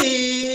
Se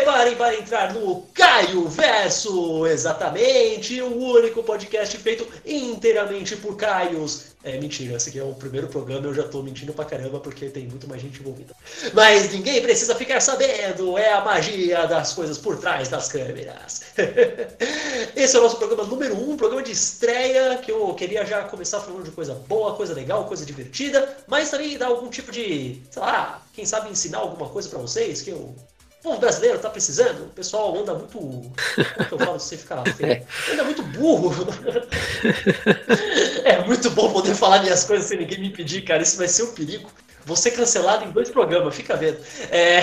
preparem para entrar no Caio Verso, exatamente, o único podcast feito inteiramente por Caios. É mentira, esse aqui é o primeiro programa, eu já tô mentindo pra caramba porque tem muito mais gente envolvida. Mas ninguém precisa ficar sabendo, é a magia das coisas por trás das câmeras. Esse é o nosso programa número 1, um, programa de estreia, que eu queria já começar falando de coisa boa, coisa legal, coisa divertida, mas também dar algum tipo de, sei lá, quem sabe ensinar alguma coisa para vocês, que eu o povo brasileiro tá precisando, o pessoal anda muito. Como que eu falo você ficar feio? Anda muito burro. é muito bom poder falar minhas coisas sem ninguém me pedir, cara. Isso vai ser um perigo. Vou ser cancelado em dois programas, fica vendo. É...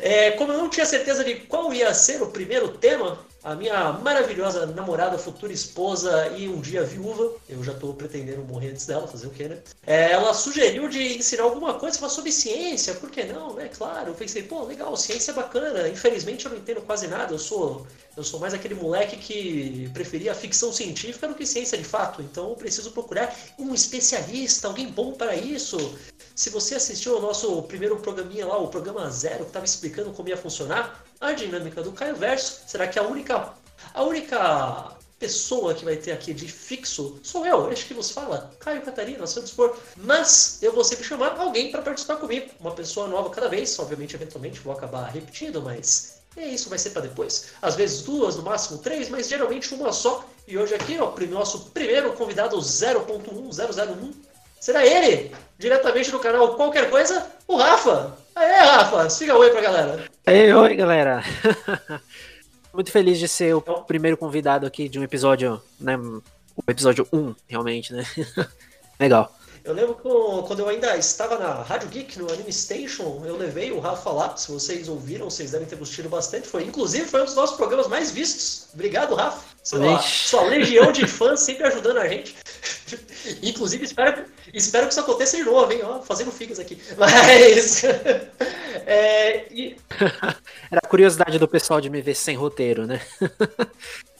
é, como eu não tinha certeza de qual ia ser o primeiro tema, a minha maravilhosa namorada, futura esposa e um dia viúva, eu já estou pretendendo morrer antes dela, fazer o quê, né? É, ela sugeriu de ensinar alguma coisa sobre ciência, por que não, né? Claro, eu pensei, pô, legal, ciência é bacana. Infelizmente eu não entendo quase nada, eu sou, eu sou mais aquele moleque que preferia a ficção científica do que ciência de fato, então eu preciso procurar um especialista, alguém bom para isso. Se você assistiu ao nosso primeiro programinha lá, o programa zero, que estava explicando como ia funcionar, a dinâmica do Caio Verso, será que a única, a única pessoa que vai ter aqui de fixo sou eu, este que vos fala, Caio Catarina, seu dispor. Mas eu vou sempre chamar alguém para participar comigo, uma pessoa nova cada vez. Obviamente, eventualmente vou acabar repetindo, mas é isso, vai ser para depois. Às vezes duas, no máximo três, mas geralmente uma só. E hoje aqui, ó, nosso primeiro convidado 0.1001 será ele, diretamente do canal Qualquer Coisa, o Rafa. Aê, Rafa, siga oi pra galera. Ei, oi, galera. Muito feliz de ser o primeiro convidado aqui de um episódio, né? O episódio 1, realmente, né? Legal. Eu lembro que quando eu ainda estava na Rádio Geek, no Anime Station, eu levei o Rafa lá. Se vocês ouviram, vocês devem ter gostado bastante. Foi, inclusive, foi um dos nossos programas mais vistos. Obrigado, Rafa. Sua, sua legião de fãs sempre ajudando a gente. inclusive, espero, espero que isso aconteça de novo, hein? Ó, fazendo figas aqui. Mas. é, e... Era a curiosidade do pessoal de me ver sem roteiro, né?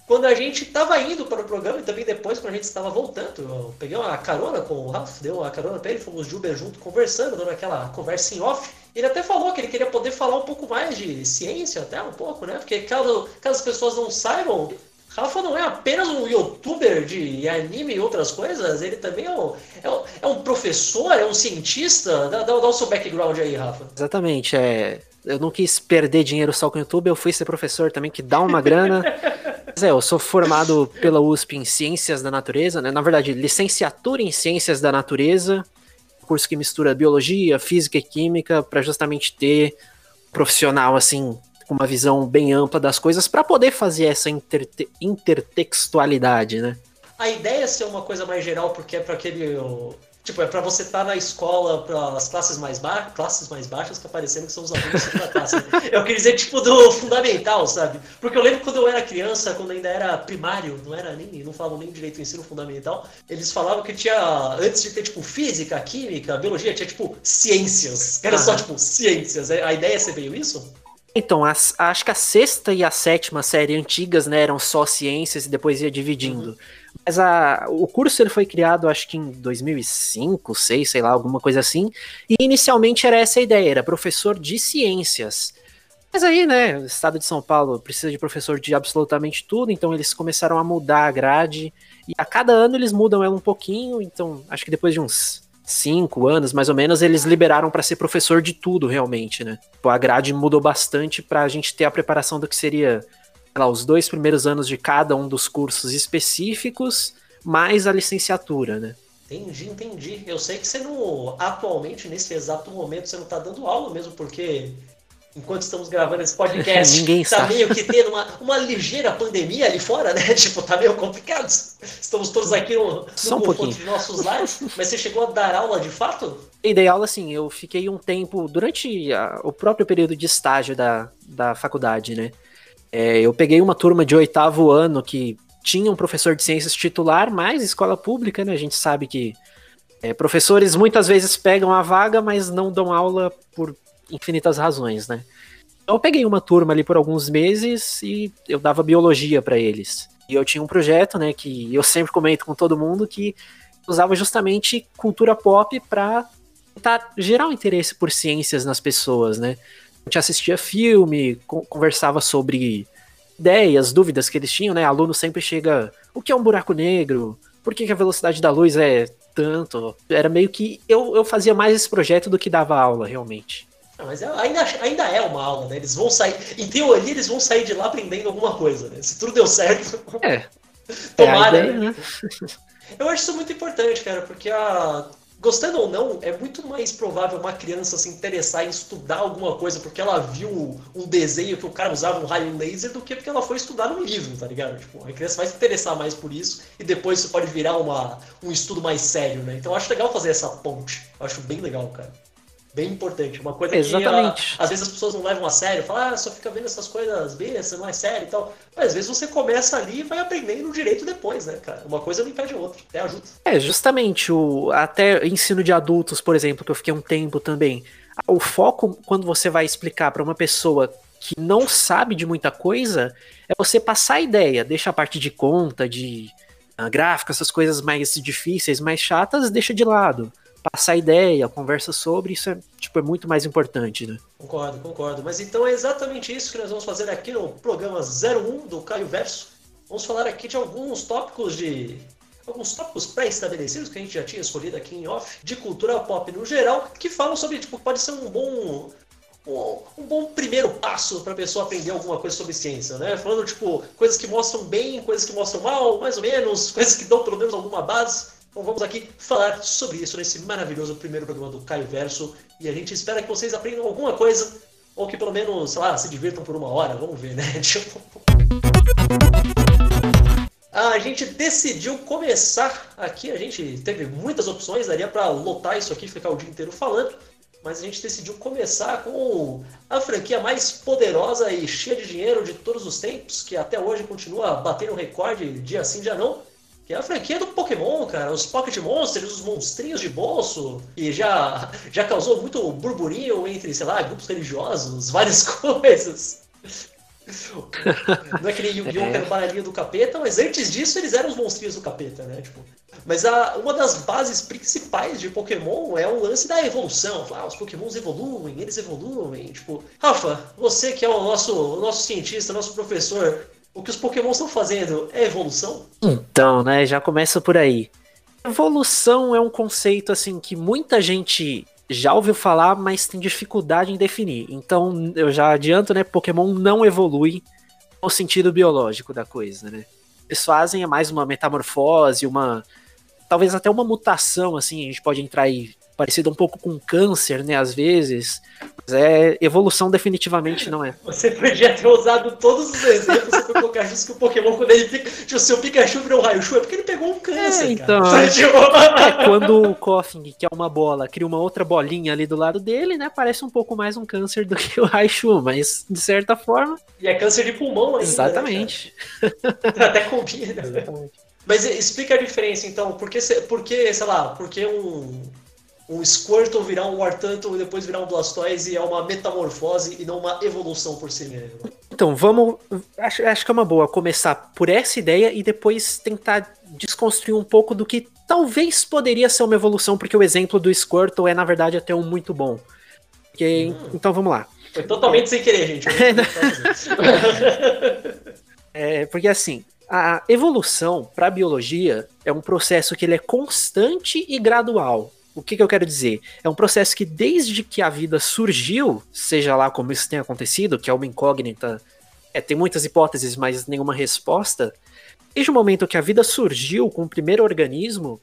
Quando a gente estava indo para o programa e também depois quando a gente estava voltando, eu peguei uma carona com o Ralph, deu uma carona para ele, fomos de Uber junto conversando, dando aquela conversa em off. Ele até falou que ele queria poder falar um pouco mais de ciência, até um pouco, né? Porque caso, caso as pessoas não saibam, Rafa não é apenas um youtuber de anime e outras coisas, ele também é um, é um, é um professor, é um cientista. Dá, dá, dá o seu background aí, Rafa. Exatamente, é. Eu não quis perder dinheiro só com o YouTube, eu fui ser professor também, que dá uma grana. é, eu sou formado pela USP em Ciências da Natureza, né? Na verdade, licenciatura em Ciências da Natureza, curso que mistura biologia, física e química, para justamente ter profissional assim com uma visão bem ampla das coisas para poder fazer essa inter intertextualidade, né? A ideia é ser uma coisa mais geral porque é para aquele Tipo, é pra você estar tá na escola para as classes mais, ba classes mais baixas que aparecendo que são os alunos da classe. Eu queria dizer, tipo, do fundamental, sabe? Porque eu lembro quando eu era criança, quando ainda era primário, não era nem, não falavam nem direito ensino fundamental, eles falavam que tinha, antes de ter, tipo, física, química, biologia, tinha, tipo, ciências. Era só, tipo, ciências. A ideia é ser meio isso? Então, as, acho que a sexta e a sétima série antigas, né, eram só ciências e depois ia dividindo. Uhum. Mas a, o curso ele foi criado, acho que em 2005, 2006, sei lá, alguma coisa assim. E inicialmente era essa a ideia, era professor de ciências. Mas aí, né, o estado de São Paulo precisa de professor de absolutamente tudo, então eles começaram a mudar a grade. E a cada ano eles mudam ela um pouquinho, então acho que depois de uns cinco anos, mais ou menos, eles liberaram para ser professor de tudo, realmente, né? A grade mudou bastante para a gente ter a preparação do que seria lá, os dois primeiros anos de cada um dos cursos específicos, mais a licenciatura, né? Entendi, entendi. Eu sei que você não, atualmente, nesse exato momento, você não está dando aula mesmo, porque enquanto estamos gravando esse podcast, Ninguém tá está. meio que tendo uma, uma ligeira pandemia ali fora, né? Tipo, tá meio complicado. Estamos todos aqui no, no Só um conforto de nossos lares, mas você chegou a dar aula de fato? E dei aula, assim, eu fiquei um tempo, durante a, o próprio período de estágio da, da faculdade, né? É, eu peguei uma turma de oitavo ano que tinha um professor de ciências titular, mas escola pública, né? A gente sabe que é, professores muitas vezes pegam a vaga, mas não dão aula por infinitas razões, né? Então eu peguei uma turma ali por alguns meses e eu dava biologia para eles. E eu tinha um projeto, né, que eu sempre comento com todo mundo que usava justamente cultura pop para tentar gerar um interesse por ciências nas pessoas, né? A gente assistia filme, conversava sobre ideias, dúvidas que eles tinham, né? Aluno sempre chega, o que é um buraco negro? Por que, que a velocidade da luz é tanto? Era meio que eu, eu fazia mais esse projeto do que dava aula, realmente. Ah, mas é, ainda, ainda é uma aula, né? Eles vão sair, em teoria, eles vão sair de lá aprendendo alguma coisa, né? Se tudo deu certo. É. Tomara. É ideia, né? Eu acho isso muito importante, cara, porque a gostando ou não, é muito mais provável uma criança se interessar em estudar alguma coisa porque ela viu um desenho que o cara usava um raio laser do que porque ela foi estudar um livro, tá ligado? Tipo, a criança vai se interessar mais por isso e depois isso pode virar uma, um estudo mais sério, né? Então eu acho legal fazer essa ponte. Eu acho bem legal, cara bem importante. Uma coisa Exatamente. que às vezes as pessoas não levam a sério, falam, ah, só fica vendo essas coisas bestas, não é sério e tal. Mas às vezes você começa ali e vai aprendendo direito depois, né, cara? Uma coisa não impede a outra, até ajuda. É, justamente, o até ensino de adultos, por exemplo, que eu fiquei um tempo também. O foco, quando você vai explicar para uma pessoa que não sabe de muita coisa, é você passar a ideia, deixa a parte de conta, de uh, gráfico, essas coisas mais difíceis, mais chatas, deixa de lado passar ideia, conversa sobre, isso é, tipo, é muito mais importante, né? Concordo, concordo. Mas então é exatamente isso que nós vamos fazer aqui no programa 01 do Caio Verso. Vamos falar aqui de alguns tópicos de. Alguns tópicos pré-estabelecidos que a gente já tinha escolhido aqui em off, de cultura pop no geral, que falam sobre, tipo, pode ser um bom um, bom primeiro passo para a pessoa aprender alguma coisa sobre ciência, né? Falando, tipo, coisas que mostram bem, coisas que mostram mal, mais ou menos, coisas que dão pelo menos alguma base. Então vamos aqui falar sobre isso nesse maravilhoso primeiro programa do Caio Verso. E a gente espera que vocês aprendam alguma coisa, ou que pelo menos, sei lá, se divirtam por uma hora. Vamos ver, né? Tipo... A gente decidiu começar aqui, a gente teve muitas opções, daria para lotar isso aqui, ficar o dia inteiro falando, mas a gente decidiu começar com a franquia mais poderosa e cheia de dinheiro de todos os tempos, que até hoje continua batendo recorde dia sim, dia não, que é a franquia do Pokémon, cara. Os Pocket Monsters, os monstrinhos de bolso. E já, já causou muito burburinho entre, sei lá, grupos religiosos, várias coisas. Não é que nem Yu-Gi-Oh! que era o baralhinho do capeta, mas antes disso eles eram os monstrinhos do capeta, né? Tipo, mas a, uma das bases principais de Pokémon é o lance da evolução. Ah, os Pokémons evoluem, eles evoluem. Tipo, Rafa, você que é o nosso, o nosso cientista, nosso professor, o que os Pokémon estão fazendo é evolução? Então, né, já começa por aí. Evolução é um conceito assim que muita gente já ouviu falar, mas tem dificuldade em definir. Então, eu já adianto, né, Pokémon não evolui no sentido biológico da coisa, né? Eles fazem é mais uma metamorfose, uma talvez até uma mutação assim, a gente pode entrar aí parecido um pouco com câncer, né, às vezes. Mas é evolução definitivamente não é. Você podia ter usado todos os exemplos foi colocar justo que o Pokémon quando ele fica, tipo, o seu Pikachu virou um Raichu, é porque ele pegou um câncer, é, então, é, é, quando o Koffing, que é uma bola, cria uma outra bolinha ali do lado dele, né, parece um pouco mais um câncer do que o Raichu, mas de certa forma... E é câncer de pulmão ainda, né, Exatamente. Né, Até combina. Exatamente. Mas explica a diferença, então, porque, porque sei lá, porque um um Squirtle virar um Wartortle e depois virar um Blastoise é uma metamorfose e não uma evolução por si mesmo. Então, vamos. Acho, acho que é uma boa começar por essa ideia e depois tentar desconstruir um pouco do que talvez poderia ser uma evolução, porque o exemplo do Squirtle é, na verdade, até um muito bom. Porque, hum. Então vamos lá. Foi totalmente é... sem querer, gente. é, porque assim, a evolução para a biologia é um processo que ele é constante e gradual. O que, que, eu quero dizer? É um processo que desde que a vida surgiu, seja lá como isso tenha acontecido, que é uma incógnita, é, tem muitas hipóteses, mas nenhuma resposta. Desde o momento que a vida surgiu com o primeiro organismo,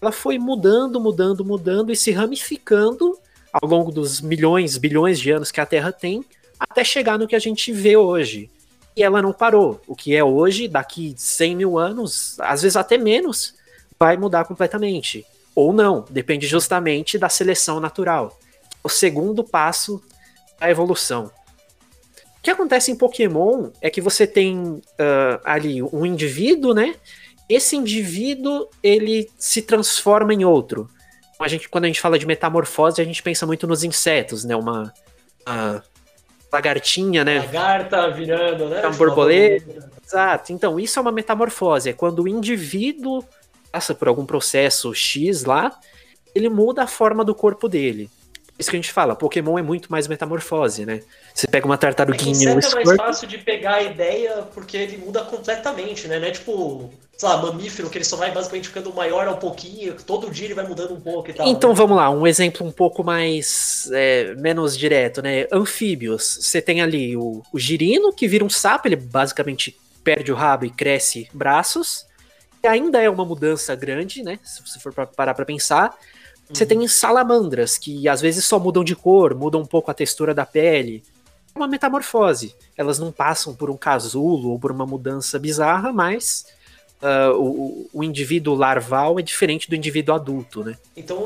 ela foi mudando, mudando, mudando e se ramificando ao longo dos milhões, bilhões de anos que a Terra tem, até chegar no que a gente vê hoje. E ela não parou. O que é hoje, daqui 100 mil anos, às vezes até menos, vai mudar completamente. Ou não, depende justamente da seleção natural. O segundo passo da evolução. O que acontece em Pokémon é que você tem uh, ali um indivíduo, né? Esse indivíduo ele se transforma em outro. A gente, quando a gente fala de metamorfose, a gente pensa muito nos insetos, né? Uma, uma lagartinha, né? Lagarta virando, né? Uma borboleta. Exato. Então, isso é uma metamorfose. É quando o indivíduo passa por algum processo X lá, ele muda a forma do corpo dele. isso que a gente fala, Pokémon é muito mais metamorfose, né? Você pega uma tartaruguinha. É, que é mais fácil de pegar a ideia porque ele muda completamente, né? Não é tipo, sei lá, mamífero, que ele só vai basicamente ficando maior ao pouquinho, todo dia ele vai mudando um pouco e tal. Então né? vamos lá, um exemplo um pouco mais é, menos direto, né? Anfíbios. Você tem ali o, o girino, que vira um sapo, ele basicamente perde o rabo e cresce braços. Ainda é uma mudança grande, né? Se você for parar pra pensar. Você uhum. tem salamandras, que às vezes só mudam de cor, mudam um pouco a textura da pele. É uma metamorfose. Elas não passam por um casulo ou por uma mudança bizarra, mas uh, o, o, indivíduo larval é diferente do indivíduo adulto, né? Então,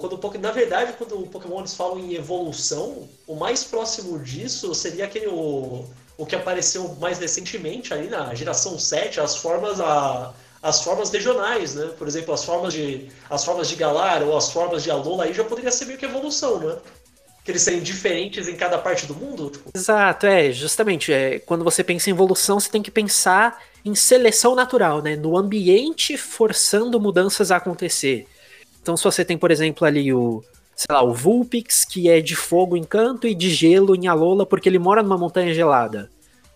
quando na verdade, quando o Pokémon eles falam em evolução, o mais próximo disso seria aquele o, o que apareceu mais recentemente ali na geração 7, as formas a as formas regionais, né? Por exemplo, as formas de as formas de Galar ou as formas de Alola aí já poderia ser meio que evolução, né? Que eles serem diferentes em cada parte do mundo. Tipo. Exato, é justamente. É, quando você pensa em evolução, você tem que pensar em seleção natural, né? No ambiente forçando mudanças a acontecer. Então, se você tem, por exemplo, ali o, sei lá, o Vulpix, que é de fogo em canto e de gelo em Alola, porque ele mora numa montanha gelada.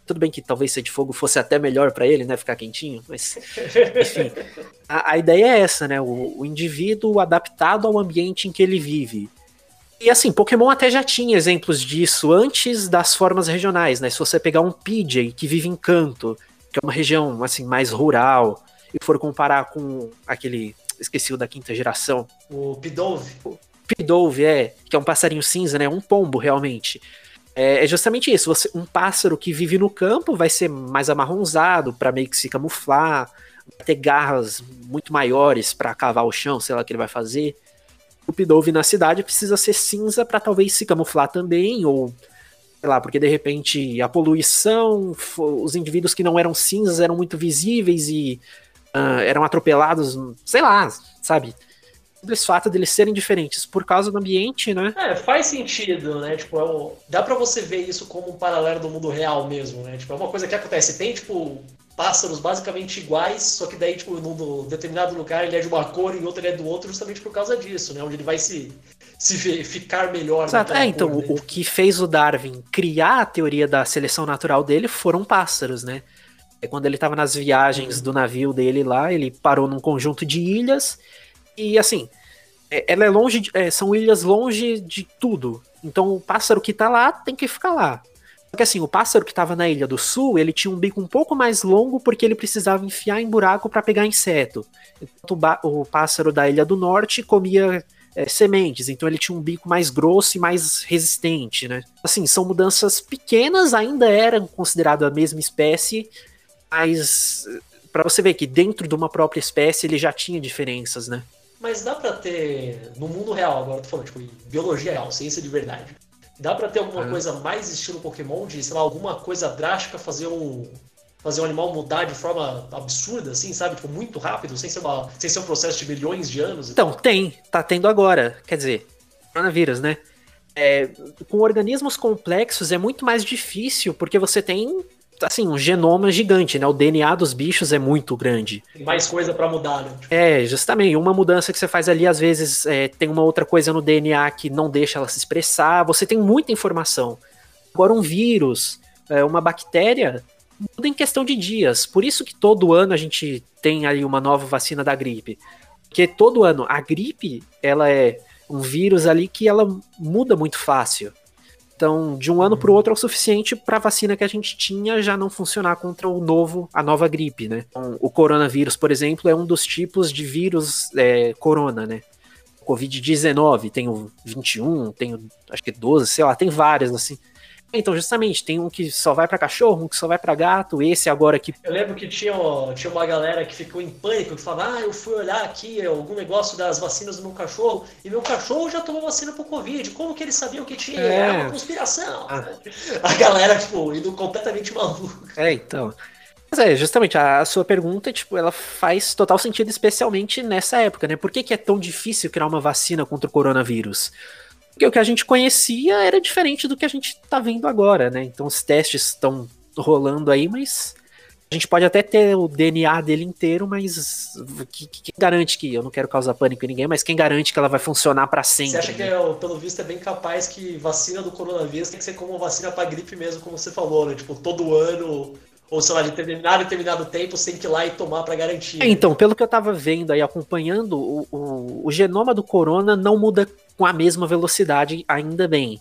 Tudo bem que talvez ser de fogo fosse até melhor para ele, né? Ficar quentinho, mas. Enfim. A, a ideia é essa, né? O, o, indivíduo adaptado ao ambiente em que ele vive. E assim, Pokémon até já tinha exemplos disso antes das formas regionais, né? Se você pegar um PJ que vive em Canto, que é uma região assim mais rural, e for comparar com aquele. Esqueci o da quinta geração. O Pidove. Pidove, é, que é um passarinho cinza, né? Um pombo, realmente. É, é, justamente isso. Você, um pássaro que vive no campo vai ser mais amarronzado para meio que se camuflar, vai ter garras muito maiores para cavar o chão, sei lá o que ele vai fazer. O Pidove na cidade precisa ser cinza para talvez se camuflar também, ou sei lá, porque de repente a poluição, os indivíduos que não eram cinzas eram muito visíveis e uh, eram atropelados, sei lá, sabe? Simples fato deles serem diferentes por causa do ambiente, né? É, faz sentido, né? Tipo, é um... dá para você ver isso como um paralelo do mundo real mesmo, né? Tipo, é uma coisa que acontece. Tem, tipo, pássaros basicamente iguais, só que daí, tipo, num determinado lugar ele é de uma cor e outro ele é do outro, justamente por causa disso, né? Onde ele vai se, se ficar melhor. Exato. É, então, cor, o, né? o que fez o Darwin criar a teoria da seleção natural dele foram pássaros, né? É quando ele estava nas viagens do navio dele lá, ele parou num conjunto de ilhas e assim, é, ela é longe, de, é, são ilhas longe de tudo. Então o pássaro que tá lá tem que ficar lá. Só que assim, o pássaro que tava na ilha do sul, ele tinha um bico um pouco mais longo porque ele precisava enfiar em buraco para pegar inseto. Enquanto o pássaro da ilha do norte comia é, sementes, então ele tinha um bico mais grosso e mais resistente, né? Assim, são mudanças pequenas, ainda eram consideradas a mesma espécie, mas para você ver que dentro de uma própria espécie ele já tinha diferenças, né? Mas dá pra ter, no mundo real, agora tô falando, tipo, biologia real, ciência de verdade. Dá pra ter alguma é. coisa mais estilo Pokémon, de, sei lá, alguma coisa drástica, fazer um, fazer um animal mudar de forma absurda, assim, sabe? Tipo, muito rápido, sem ser, uma, sem ser um processo de milhões de anos? Então, tem. Tá tendo agora. Quer dizer, coronavírus, né? É, com organismos complexos é muito mais difícil, porque você tem assim, um genoma gigante, né? O DNA dos bichos é muito grande. Tem mais coisa para mudar, né? É, justamente. Uma mudança que você faz ali, às vezes, é, tem uma outra coisa no DNA que não deixa ela se expressar. Você tem muita informação. Agora, um vírus, é, uma bactéria, muda em questão de dias. Por isso que todo ano a gente tem aí uma nova vacina da gripe. Porque todo ano a gripe, ela é um vírus ali que ela muda muito fácil. Então, de um ano para o outro é o suficiente para a vacina que a gente tinha já não funcionar contra o novo, a nova gripe, né? Então, o coronavírus, por exemplo, é um dos tipos de vírus é, corona, né? Covid-19, tem o 21, tem o, acho que 12, sei lá, tem vários assim. Então, justamente, tem um que só vai para cachorro, um que só vai para gato, esse agora que. Eu lembro que tinha, tinha uma galera que ficou em pânico, que falava, ah, eu fui olhar aqui algum negócio das vacinas do meu cachorro, e meu cachorro já tomou vacina pro Covid. Como que eles sabiam que tinha? É, é uma conspiração. Ah. A galera, tipo, indo completamente maluca. É, então. Mas é, justamente, a, sua pergunta, tipo, ela faz total sentido, especialmente nessa época, né? Por que, que é tão difícil criar uma vacina contra o coronavírus? Porque o que a gente conhecia era diferente do que a gente tá vendo agora, né? Então os testes estão rolando aí, mas A gente pode até ter o DNA dele inteiro, mas quem garante que eu não quero causar pânico em ninguém, mas quem garante que ela vai funcionar para sempre? Você acha que, é, pelo visto, é bem capaz que vacina do coronavírus tem que ser como vacina para gripe mesmo, como você falou, né? Tipo, todo ano ou sei lá, de determinado determinado tempo, você tem que ir lá e tomar para garantir. É, então, pelo que eu tava vendo aí, acompanhando, o, o, o, genoma do corona não muda com a mesma velocidade, ainda bem.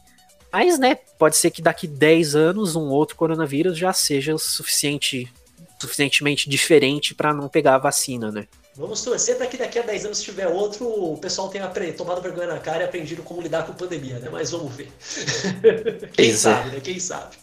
Mas, né, pode ser que daqui 10 anos um outro coronavírus já seja o suficiente suficientemente diferente para não pegar a vacina, né? Vamos torcer para que daqui a 10 anos, se tiver outro, o pessoal tenha tomado vergonha na cara e aprendido como lidar com pandemia, né? Mas vamos ver. Quem sabe, né? Quem sabe.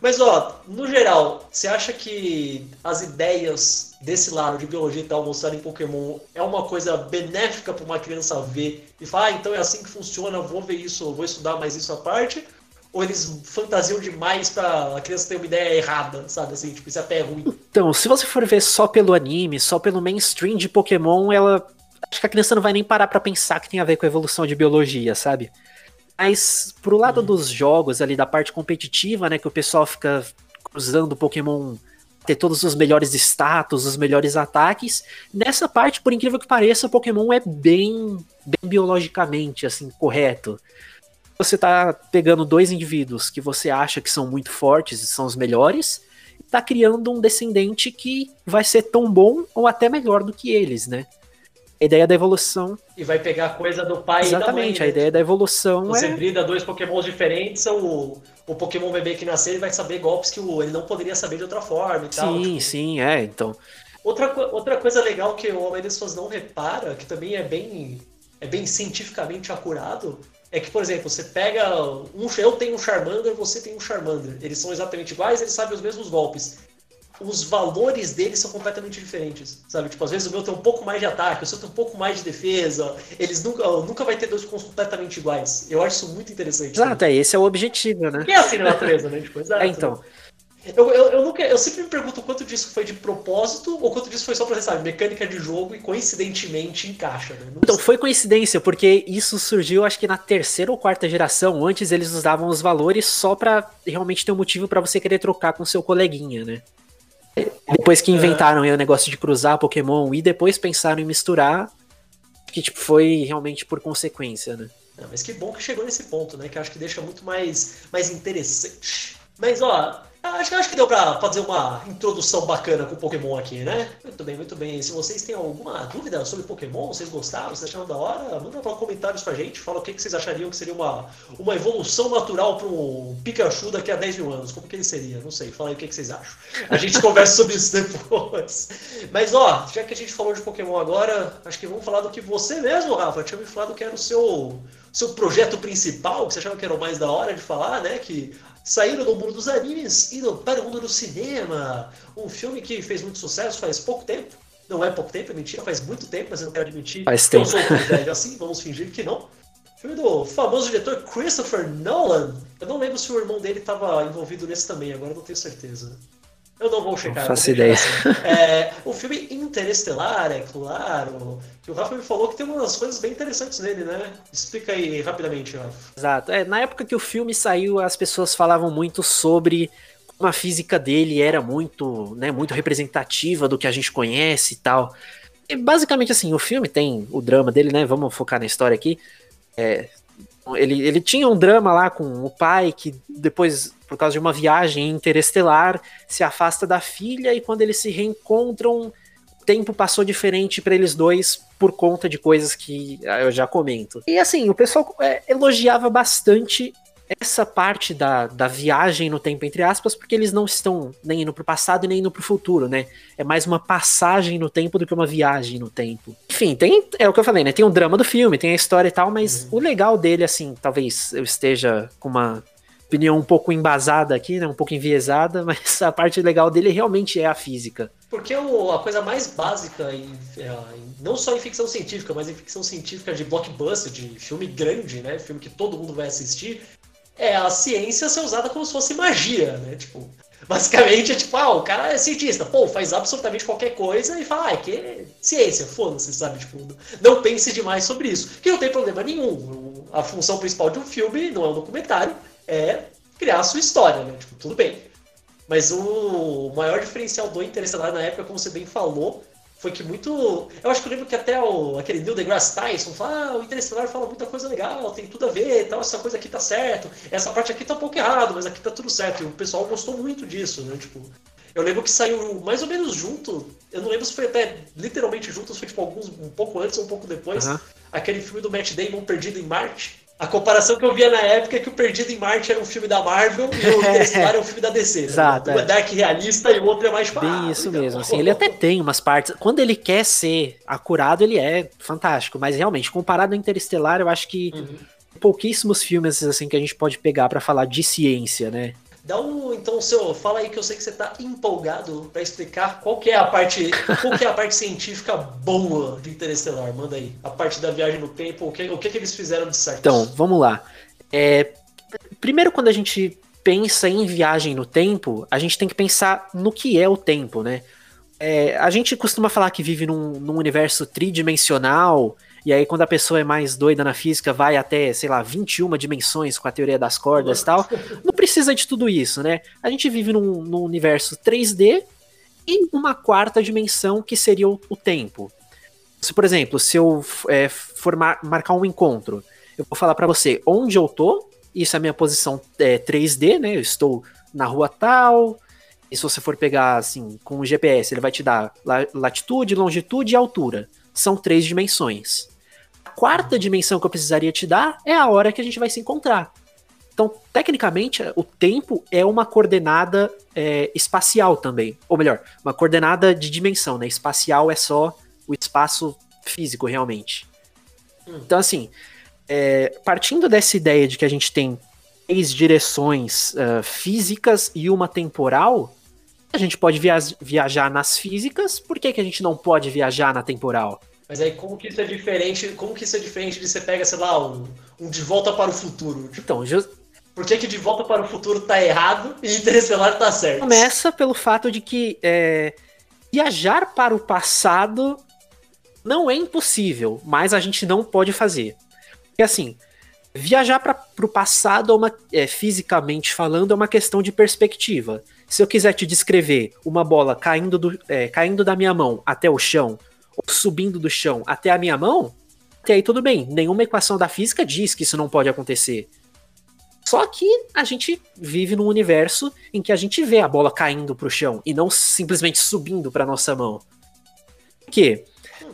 Mas, ó, no geral, você acha que as ideias desse lado de biologia e tal mostrarem Pokémon é uma coisa benéfica para uma criança ver e falar, ah, então é assim que funciona, vou ver isso, vou estudar mais isso à parte? ou eles fantasiam demais pra a criança ter uma ideia errada, sabe? Assim, tipo, isso até é ruim. Então, se você for ver só pelo anime, só pelo mainstream de Pokémon, ela. Acho que a criança não vai nem parar para pensar que tem a ver com a evolução de biologia, sabe? Mas pro lado hum. dos jogos ali, da parte competitiva, né, que o pessoal fica cruzando Pokémon ter todos os melhores status, os melhores ataques. Nessa parte, por incrível que pareça, Pokémon é bem, bem biologicamente assim correto você tá pegando dois indivíduos que você acha que são muito fortes e são os melhores, e tá criando um descendente que vai ser tão bom ou até melhor do que eles, né? A ideia da evolução. E vai pegar coisa do pai Exatamente, e da mãe, a ideia da evolução você é. Brida dois pokémons diferentes, o, o Pokémon bebê que nascer ele vai saber golpes que o, ele não poderia saber de outra forma e sim, tal. Sim, tipo... sim, é, então. Outra, outra coisa legal que o homem das pessoas não repara, que também é bem, é bem cientificamente acurado, é que, por exemplo, você pega. Um, eu tenho um Charmander, você tem um Charmander. Eles são exatamente iguais, eles sabem os mesmos golpes. Os valores deles são completamente diferentes, sabe? Tipo, às vezes o meu tem um pouco mais de ataque, o seu tem um pouco mais de defesa. Eles nunca, nunca vai ter dois cons completamente iguais. Eu acho isso muito interessante. Exato, é, esse é o objetivo, né? É assim na natureza, né? Tipo, exato, é, então. Né? Eu, eu, eu, nunca, eu sempre me pergunto quanto disso foi de propósito ou quanto disso foi só pra, sabe, mecânica de jogo e coincidentemente encaixa, né? então, sei. foi coincidência, porque isso surgiu acho que na terceira ou quarta geração. Antes eles usavam os valores só pra realmente ter um motivo para você querer trocar com seu coleguinha, né? Depois que inventaram o negócio de cruzar Pokémon e depois pensaram em misturar, que tipo, foi realmente por consequência, né? Não, mas que bom que chegou nesse ponto, né? Que acho que deixa muito mais, mais interessante. Mas, ó, Acho, acho que deu pra fazer uma introdução bacana com Pokémon aqui, né? Muito bem, muito bem. Se vocês têm alguma dúvida sobre Pokémon, vocês gostaram, vocês acharam da hora, manda para comentários pra gente. Fala o que, que vocês achariam que seria uma, uma evolução natural para um Pikachu daqui a 10 mil anos. Como que ele seria? Não sei. Fala aí o que, que vocês acham. A gente conversa sobre isso depois. Mas, ó, já que a gente falou de Pokémon agora, acho que vamos falar do que você mesmo, Rafa, tinha me falado que era o seu, seu projeto principal, que você achava que era o mais da hora de falar, né? Que saíram do mundo dos animes e para o mundo do cinema. Um filme que fez muito sucesso faz pouco tempo. Não é pouco tempo, é mentira, faz muito tempo, mas eu não quero admitir faz tempo. eu sou um assim, vamos fingir que não. Filme do famoso diretor Christopher Nolan. Eu não lembro se o irmão dele estava envolvido nesse também, agora não tenho certeza. Eu não vou checar. Não faço ideia. É, o filme Interestelar, é claro. Que o Rafa me falou que tem umas coisas bem interessantes nele, né? Explica aí rapidamente, Rafa. Exato. É, na época que o filme saiu, as pessoas falavam muito sobre como a física dele era muito, né, muito representativa do que a gente conhece e tal. E basicamente assim, o filme tem o drama dele, né? Vamos focar na história aqui. É, ele, ele tinha um drama lá com o pai que depois por causa de uma viagem interestelar, se afasta da filha e quando eles se reencontram, o tempo passou diferente para eles dois por conta de coisas que eu já comento. E assim, o pessoal é, elogiava bastante essa parte da, da viagem no tempo, entre aspas, porque eles não estão nem indo pro passado e nem indo pro futuro, né? É mais uma passagem no tempo do que uma viagem no tempo. Enfim, tem. É o que eu falei, né? Tem o drama do filme, tem a história e tal, mas uhum. o legal dele, assim, talvez eu esteja com uma opinião um pouco embasada aqui, né? Um pouco enviesada, mas a parte legal dele realmente é a física. Porque o, a coisa mais básica, em, é, não só em ficção científica, mas em ficção científica de blockbuster, de filme grande, né? Filme que todo mundo vai assistir, é a ciência ser usada como se fosse magia, né? Tipo, basicamente é tipo, ah, o cara é cientista, pô, faz absolutamente qualquer coisa e fala, ah, é que é ciência, foda-se, sabe? Tipo, não pense demais sobre isso. Que não tem problema nenhum. A função principal de um filme não é um documentário, é criar a sua história, né? Tipo, tudo bem. Mas o maior diferencial do Interestelar na época, como você bem falou, foi que muito. Eu acho que eu lembro que até o, aquele Neil deGrasse Tyson fala: ah, o Interestelar fala muita coisa legal, tem tudo a ver, tal, essa coisa aqui tá certo, essa parte aqui tá um pouco errado, mas aqui tá tudo certo. E o pessoal gostou muito disso, né? Tipo, eu lembro que saiu mais ou menos junto, eu não lembro se foi até literalmente junto, se foi tipo alguns, um pouco antes ou um pouco depois, aquele filme do Matt Damon Perdido em Marte. A comparação que eu via na época é que o Perdido em Marte era um filme da Marvel e o Interestelar é um filme da DC. Né? Exato. Um é dark realista e o outro é mais Bem ah, isso então, mesmo. Assim, ele até tem umas partes. Quando ele quer ser acurado, ele é fantástico. Mas realmente, comparado ao Interestelar, eu acho que uhum. pouquíssimos filmes assim que a gente pode pegar para falar de ciência, né? Dá um, então, seu, fala aí que eu sei que você está empolgado para explicar qual que é a parte, qual que é a parte científica boa de Interestelar. Manda aí, a parte da viagem no tempo, o que, o que, que eles fizeram de certo. Então, vamos lá. É, primeiro, quando a gente pensa em viagem no tempo, a gente tem que pensar no que é o tempo, né? É, a gente costuma falar que vive num, num universo tridimensional, e aí, quando a pessoa é mais doida na física, vai até, sei lá, 21 dimensões com a teoria das cordas e tal. Não precisa de tudo isso, né? A gente vive num, num universo 3D e uma quarta dimensão que seria o, o tempo. Se, por exemplo, se eu é, for mar marcar um encontro, eu vou falar para você onde eu tô, isso é a minha posição é, 3D, né? Eu estou na rua tal. E se você for pegar assim com o GPS, ele vai te dar latitude, longitude e altura. São três dimensões quarta dimensão que eu precisaria te dar é a hora que a gente vai se encontrar. Então, tecnicamente, o tempo é uma coordenada é, espacial também. Ou melhor, uma coordenada de dimensão, né? Espacial é só o espaço físico, realmente. Hum. Então, assim, é, partindo dessa ideia de que a gente tem três direções uh, físicas e uma temporal, a gente pode via viajar nas físicas, por que, que a gente não pode viajar na temporal? Mas aí como que isso é diferente? Como que isso é diferente de você pega, sei lá, um, um De Volta para o Futuro? Então, just... Por que, que De Volta para o Futuro tá errado e Interestelar tá certo? Começa pelo fato de que é, viajar para o passado não é impossível, mas a gente não pode fazer. Porque assim, viajar para o passado, é uma, é, fisicamente falando, é uma questão de perspectiva. Se eu quiser te descrever uma bola caindo, do, é, caindo da minha mão até o chão subindo do chão até a minha mão, até aí tudo bem. Nenhuma equação da física diz que isso não pode acontecer. Só que a gente vive num universo em que a gente vê a bola caindo pro chão e não simplesmente subindo para nossa mão. Por quê?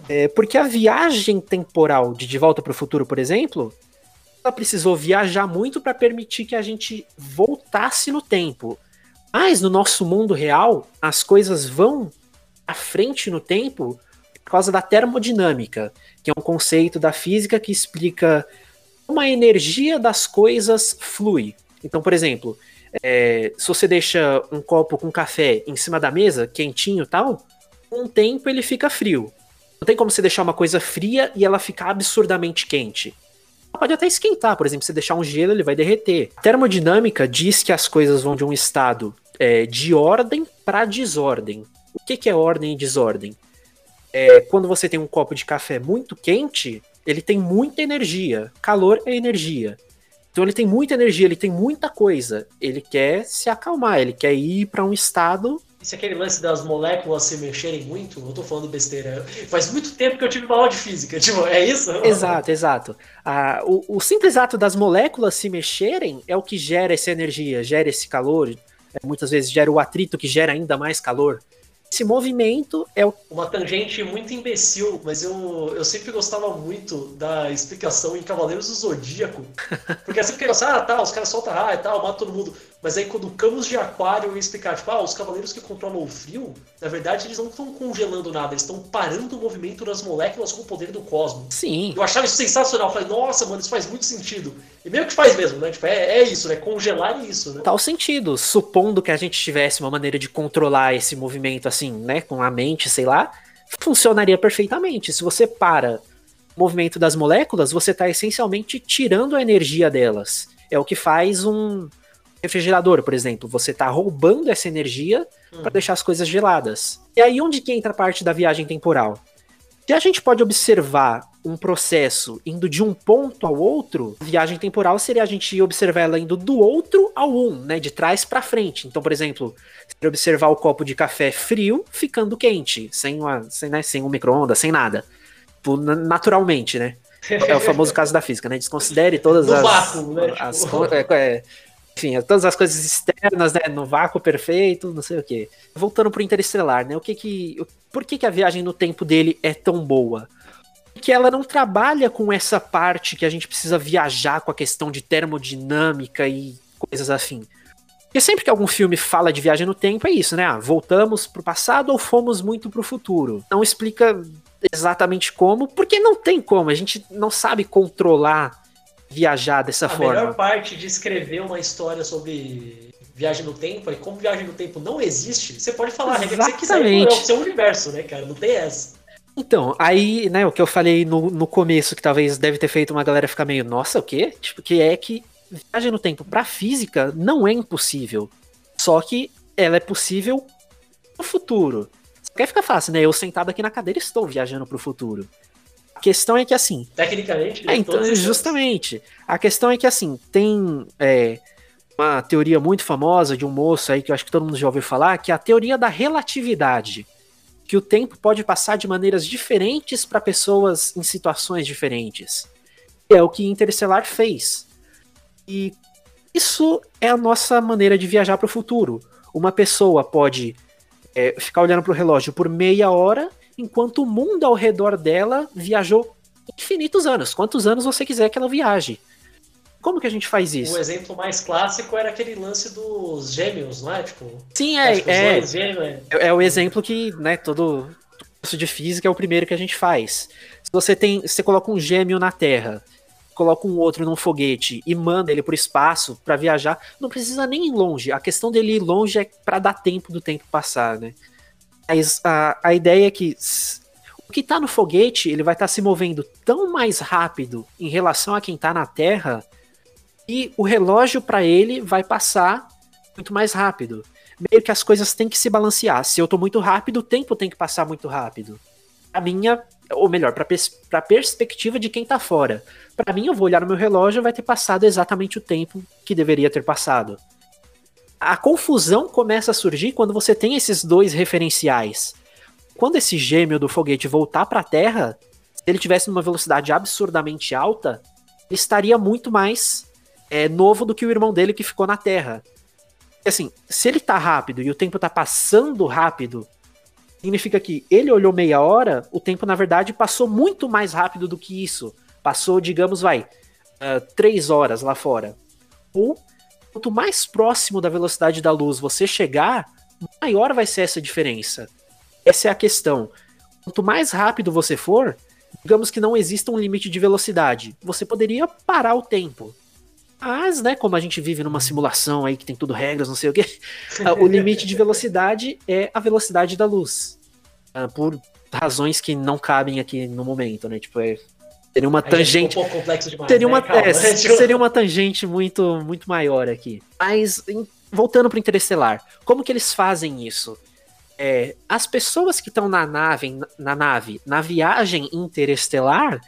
É porque a viagem temporal de De Volta para o Futuro, por exemplo, ela precisou viajar muito para permitir que a gente voltasse no tempo. Mas no nosso mundo real, as coisas vão à frente no tempo por causa da termodinâmica, que é um conceito da física que explica como a energia das coisas flui. Então, por exemplo, é, se você deixa um copo com café em cima da mesa, quentinho tal, com um tempo ele fica frio. Não tem como você deixar uma coisa fria e ela ficar absurdamente quente. Pode até esquentar, por exemplo, se você deixar um gelo, ele vai derreter. A termodinâmica diz que as coisas vão de um estado é, de ordem para desordem. O que, que é ordem e desordem? É, quando você tem um copo de café muito quente, ele tem muita energia. Calor é energia. Então ele tem muita energia, ele tem muita coisa. Ele quer se acalmar, ele quer ir para um estado. Isso é aquele lance das moléculas se mexerem muito? Eu tô falando besteira. Faz muito tempo que eu tive uma aula de física, tipo, é isso? Exato, exato. Ah, o, o, simples ato das moléculas se mexerem é o que gera essa energia, gera esse calor. É, muitas vezes gera o atrito que gera ainda mais calor. Esse movimento é o... Uma tangente muito imbecil, mas eu, eu sempre gostava muito da explicação em Cavaleiros do Zodíaco. Porque assim, porque, ah, tá, os caras soltam raio e tal, matam todo mundo. Mas aí quando o Camus de Aquário ia explicar, tipo, ah, os cavaleiros que controlam o frio, na verdade eles não estão congelando nada, eles estão parando o movimento das moléculas com o poder do cosmos. Sim. Eu achava isso sensacional. Eu falei, nossa, mano, isso faz muito sentido. E meio que faz mesmo, né? Tipo, é, é isso, né? Congelar isso, né? Tal sentido. Supondo que a gente tivesse uma maneira de controlar esse movimento assim, né? Com a mente, sei lá, funcionaria perfeitamente. Se você para o movimento das moléculas, você está essencialmente tirando a energia delas. É o que faz um refrigerador, por exemplo. Você está roubando essa energia hum. para deixar as coisas geladas. E aí onde que entra a parte da viagem temporal? Se a gente pode observar um processo indo de um ponto ao outro, viagem temporal seria a gente observar ela indo do outro ao um, né, de trás para frente. Então, por exemplo, se observar o copo de café frio ficando quente, sem uma, sem, né, sem um micro-ondas, sem nada, naturalmente, né? É o famoso caso da física, né? Desconsidere todas no as, vácuo, né? as, Tipo- é, é, enfim, todas as coisas externas, né? No vácuo perfeito, não sei o quê. Voltando pro Interestelar, né? O que que, por que que a viagem no tempo dele é tão boa? Que ela não trabalha com essa parte que a gente precisa viajar com a questão de termodinâmica e coisas assim. Porque sempre que algum filme fala de viagem no tempo, é isso, né? Ah, voltamos pro passado ou fomos muito pro futuro. Não explica exatamente como, porque não tem como. A gente não sabe controlar viajar dessa A forma. melhor parte de escrever uma história sobre viagem no tempo é como viagem no tempo não existe, você pode falar a regra que você quiser, é o seu universo, né, cara? Não tem essa. Então, aí, né, o que eu falei no, no começo, que talvez deve ter feito uma galera ficar meio, nossa, o quê? Tipo, que é que viagem no tempo pra física não é impossível. Só que ela é possível no futuro. Só que aí fica fácil, né? Eu sentado aqui na cadeira estou viajando pro futuro. A questão é que assim, Tecnicamente, é, então, todas as- justamente. A questão é que, assim, tem é, uma teoria muito famosa de um moço aí que eu acho que todo mundo já ouviu falar, que é a teoria da relatividade. Que o tempo pode passar de maneiras diferentes para pessoas em situações diferentes. É o que Interestelar fez. E isso é a nossa maneira de viajar para o futuro. Uma pessoa pode é, ficar olhando para o relógio por meia hora, enquanto o mundo ao redor dela viajou infinitos anos. Quantos anos você quiser que ela viaje. Como que a gente faz isso? O exemplo mais clássico era aquele lance dos gêmeos, não é? Tipo, Sim, é, é, dois gêmeos, é. é, é o exemplo que, né, todo curso de física é o primeiro que a gente faz. Se você tem, você coloca um gêmeo na Terra, coloca um outro num foguete e manda ele pro espaço para viajar, não precisa nem ir longe. A questão dele ir longe é para dar tempo do tempo passar, né? Mas a, a ideia é que o que tá no foguete, ele vai estar se movendo tão mais rápido em relação a quem tá na Terra e o relógio para ele vai passar muito mais rápido meio que as coisas têm que se balancear. Se eu tô muito rápido, o tempo tem que passar muito rápido. A minha, ou melhor, pra, pers pra perspectiva de quem tá fora. Pra mim, eu vou olhar no meu relógio vai ter passado exatamente o tempo que deveria ter passado. A confusão começa a surgir quando você tem esses dois referenciais. Quando esse gêmeo do foguete voltar pra Terra, se ele tivesse numa velocidade absurdamente alta, ele estaria muito mais é, novo do que o irmão dele que ficou na Terra assim, se ele tá rápido e o tempo tá passando rápido, significa que ele olhou meia hora, o tempo na verdade passou muito mais rápido do que isso. Passou, digamos, vai, ah, três horas lá fora. Ou, quanto mais próximo da velocidade da luz você chegar, maior vai ser essa diferença. Essa é a questão. Quanto mais rápido você for, digamos que não exista um limite de velocidade, você poderia parar o tempo. Mas, né, como a gente vive numa simulação aí que tem tudo regras, não sei o quê, o limite de velocidade é a velocidade da luz. Ah, por razões que não cabem aqui no momento, né? Tipo, é, seria uma Aí tangente. um pouco complexo demais. Teria né? uma, Calma, é, seria uma tangente muito, muito maior aqui. Mas, em- voltando para Interestelar, como que eles fazem isso? É, as pessoas que estão na nave, na nave, na viagem interestelar,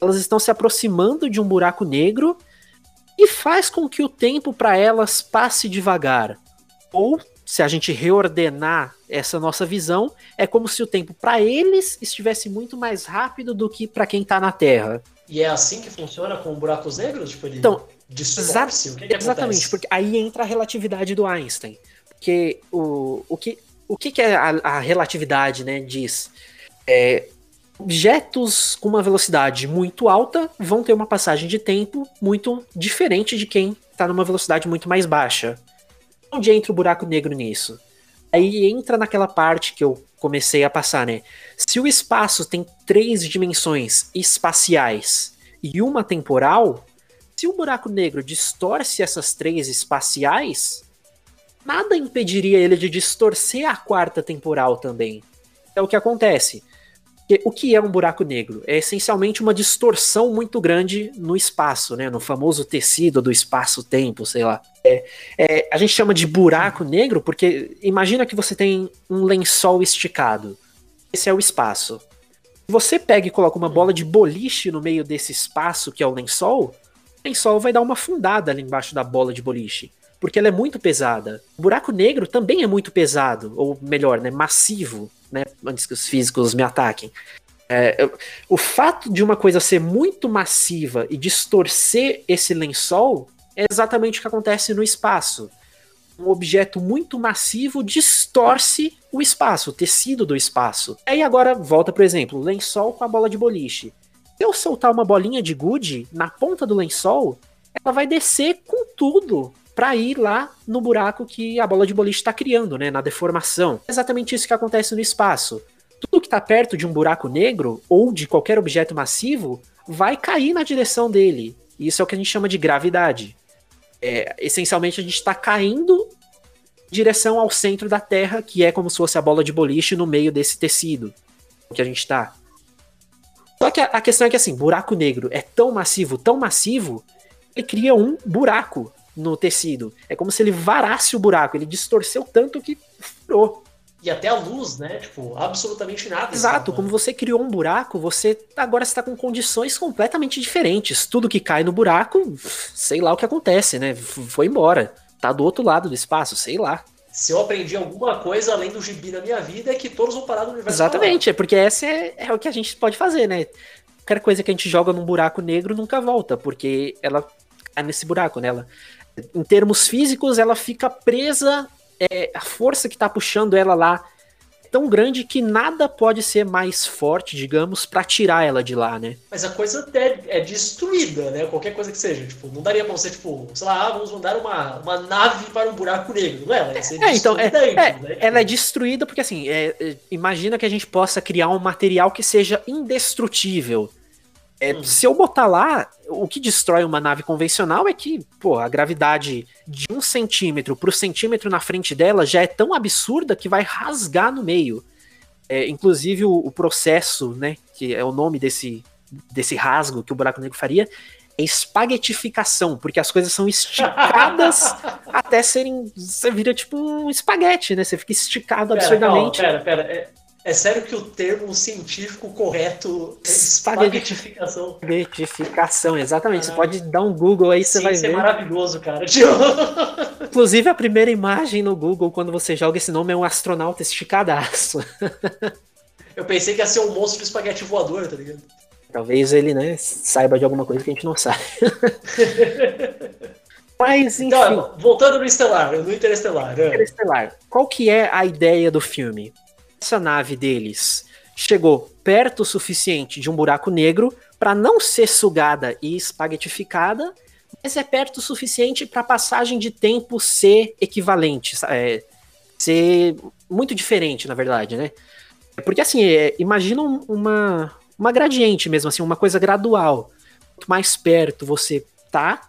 elas estão se aproximando de um buraco negro e faz com que o tempo para elas passe devagar. Ou, se a gente reordenar essa nossa visão, é como se o tempo para eles estivesse muito mais rápido do que para quem tá na Terra. E é assim que funciona com buracos negros? Tipo, ele Então? O que, que Exatamente, acontece? porque aí entra a relatividade do Einstein. Porque o, o, que, o que, que é a, a relatividade né, diz? É, objetos com uma velocidade muito alta vão ter uma passagem de tempo muito diferente de quem está numa velocidade muito mais baixa. Onde entra o buraco negro nisso? Aí entra naquela parte que eu comecei a passar, né? Se o espaço tem três dimensões espaciais e uma temporal, se o buraco negro distorce essas três espaciais, nada impediria ele de distorcer a quarta temporal também. É o que acontece. O que é um buraco negro? É essencialmente uma distorção muito grande no espaço, né? No famoso tecido do espaço-tempo, sei lá. É, é, a gente chama de buraco negro porque imagina que você tem um lençol esticado. Esse é o espaço. Você pega e coloca uma bola de boliche no meio desse espaço que é o lençol, o lençol vai dar uma fundada ali embaixo da bola de boliche. Porque ela é muito pesada. O buraco negro também é muito pesado, ou melhor, né, massivo, né, antes que os físicos me ataquem. É, o fato de uma coisa ser muito massiva e distorcer esse lençol é exatamente o que acontece no espaço. Um objeto muito massivo distorce o espaço, o tecido do espaço. Aí agora volta, por exemplo, lençol com a bola de boliche. Se eu soltar uma bolinha de gude na ponta do lençol, ela vai descer com tudo para ir lá no buraco que a bola de boliche está criando, né, na deformação. É exatamente isso que acontece no espaço. Tudo que está perto de um buraco negro ou de qualquer objeto massivo vai cair na direção dele. Isso é o que a gente chama de gravidade é, essencialmente a gente está caindo em direção ao centro da Terra, que é como se fosse a bola de boliche no meio desse tecido que a gente está. Só que a, a questão é que assim, buraco negro é tão massivo, tão massivo, ele cria um buraco no tecido. É como se ele varasse o buraco, ele distorceu tanto que furou. E até a luz, né? Tipo, absolutamente nada. Exato, como você criou um buraco, você agora está com condições completamente diferentes. Tudo que cai no buraco, sei lá o que acontece, né? Foi embora. Tá do outro lado do espaço, sei lá. Se eu aprendi alguma coisa além do gibi na minha vida, é que todos vão parar no universo. Exatamente, é porque essa é, é o que a gente pode fazer, né? Qualquer coisa que a gente joga num buraco negro nunca volta, porque ela cai nesse buraco, né? Ela, em termos físicos, ela fica presa é, a força que tá puxando ela lá é tão grande que nada pode ser mais forte, digamos, para tirar ela de lá, né? Mas a coisa até é destruída, né? Qualquer coisa que seja. Tipo, não daria pra você, tipo, sei lá, ah, vamos mandar uma, uma nave para um buraco negro, não é? Ela é, então, é, é, né? ela é destruída porque, assim, é, é, imagina que a gente possa criar um material que seja indestrutível é, hum. Se eu botar lá, o que destrói uma nave convencional é que, pô, a gravidade de um centímetro pro centímetro na frente dela já é tão absurda que vai rasgar no meio. É, inclusive o, o, processo, né, que é o nome desse, desse rasgo que o buraco negro faria, é espaguetificação, porque as coisas são esticadas até serem. Você vira tipo um espaguete, né? Você fica esticado pera, absurdamente. Calma, pera, pera. É, é sério que o termo científico correto é espaguetificação? Espaguetificação, exatamente. Você pode dar um Google aí, você vai ver. Isso é maravilhoso, cara. Inclusive, a primeira imagem no Google, quando você joga esse nome, é um astronauta esticadaço. Eu pensei que ia ser um monstro de espaguete voador, tá ligado? Talvez ele, né, saiba de alguma coisa que a gente não sabe. Mas, enfim. Então, voltando no Estelar, no Interestelar. É. Interestelar. Qual que é a ideia do filme? Essa nave deles chegou perto o suficiente de um buraco negro para não ser sugada e espaguetificada, mas é perto o suficiente para a passagem de tempo ser equivalente, é, ser muito diferente, na verdade, né? Porque assim, é, imagina uma, uma gradiente mesmo, assim, uma coisa gradual. Quanto mais perto você tá,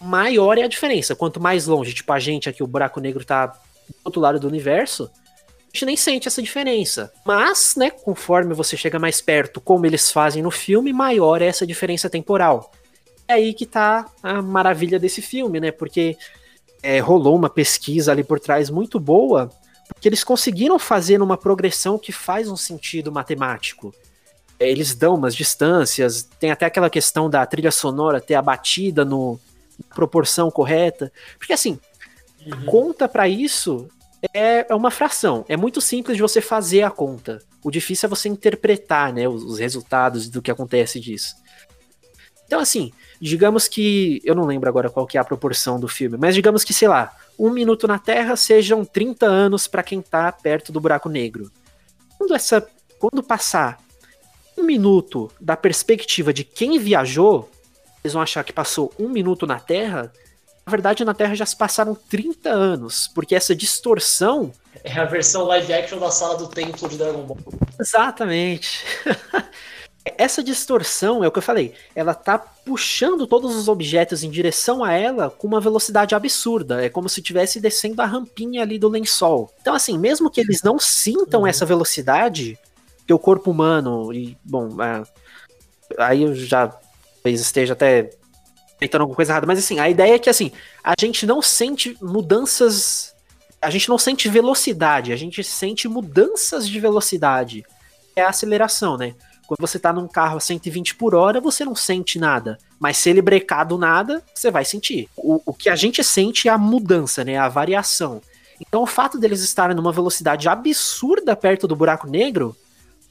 maior é a diferença. Quanto mais longe, tipo a gente aqui, o buraco negro tá do outro lado do universo, gente nem sente essa diferença. Mas, né, conforme você chega mais perto, como eles fazem no filme, maior é essa diferença temporal. É aí que tá a maravilha desse filme, né? Porque é, rolou uma pesquisa ali por trás muito boa, porque eles conseguiram fazer uma progressão que faz um sentido matemático. É, eles dão umas distâncias, tem até aquela questão da trilha sonora ter a batida no proporção correta. Porque assim, uhum. conta para isso é, é uma fração. É muito simples de você fazer a conta. O difícil é você interpretar né, os, os resultados do que acontece disso. Então, assim, digamos que. Eu não lembro agora qual que é a proporção do filme, mas digamos que, sei lá, um minuto na Terra sejam 30 anos para quem tá perto do buraco negro. Quando essa. Quando passar um minuto da perspectiva de quem viajou, eles vão achar que passou um minuto na Terra na verdade, na Terra já se passaram 30 anos, porque essa distorção. É a versão live action da sala do templo de Dragon Ball. Exatamente. essa distorção, é o que eu falei, ela tá puxando todos os objetos em direção a ela com uma velocidade absurda. É como se estivesse descendo a rampinha ali do lençol. Então, assim, mesmo que eles não sintam uhum. essa velocidade, que o corpo humano, e, bom, é, aí eu já talvez esteja até tentando alguma coisa errada, mas assim, a ideia é que assim, a gente não sente mudanças, a gente não sente velocidade, a gente sente mudanças de velocidade. É a aceleração, né? Quando você tá num carro a 120 por hora, você não sente nada. Mas se ele brecar do nada, você vai sentir. O, o que a gente sente é a mudança, né? A variação. Então o fato deles estarem numa velocidade absurda perto do buraco negro,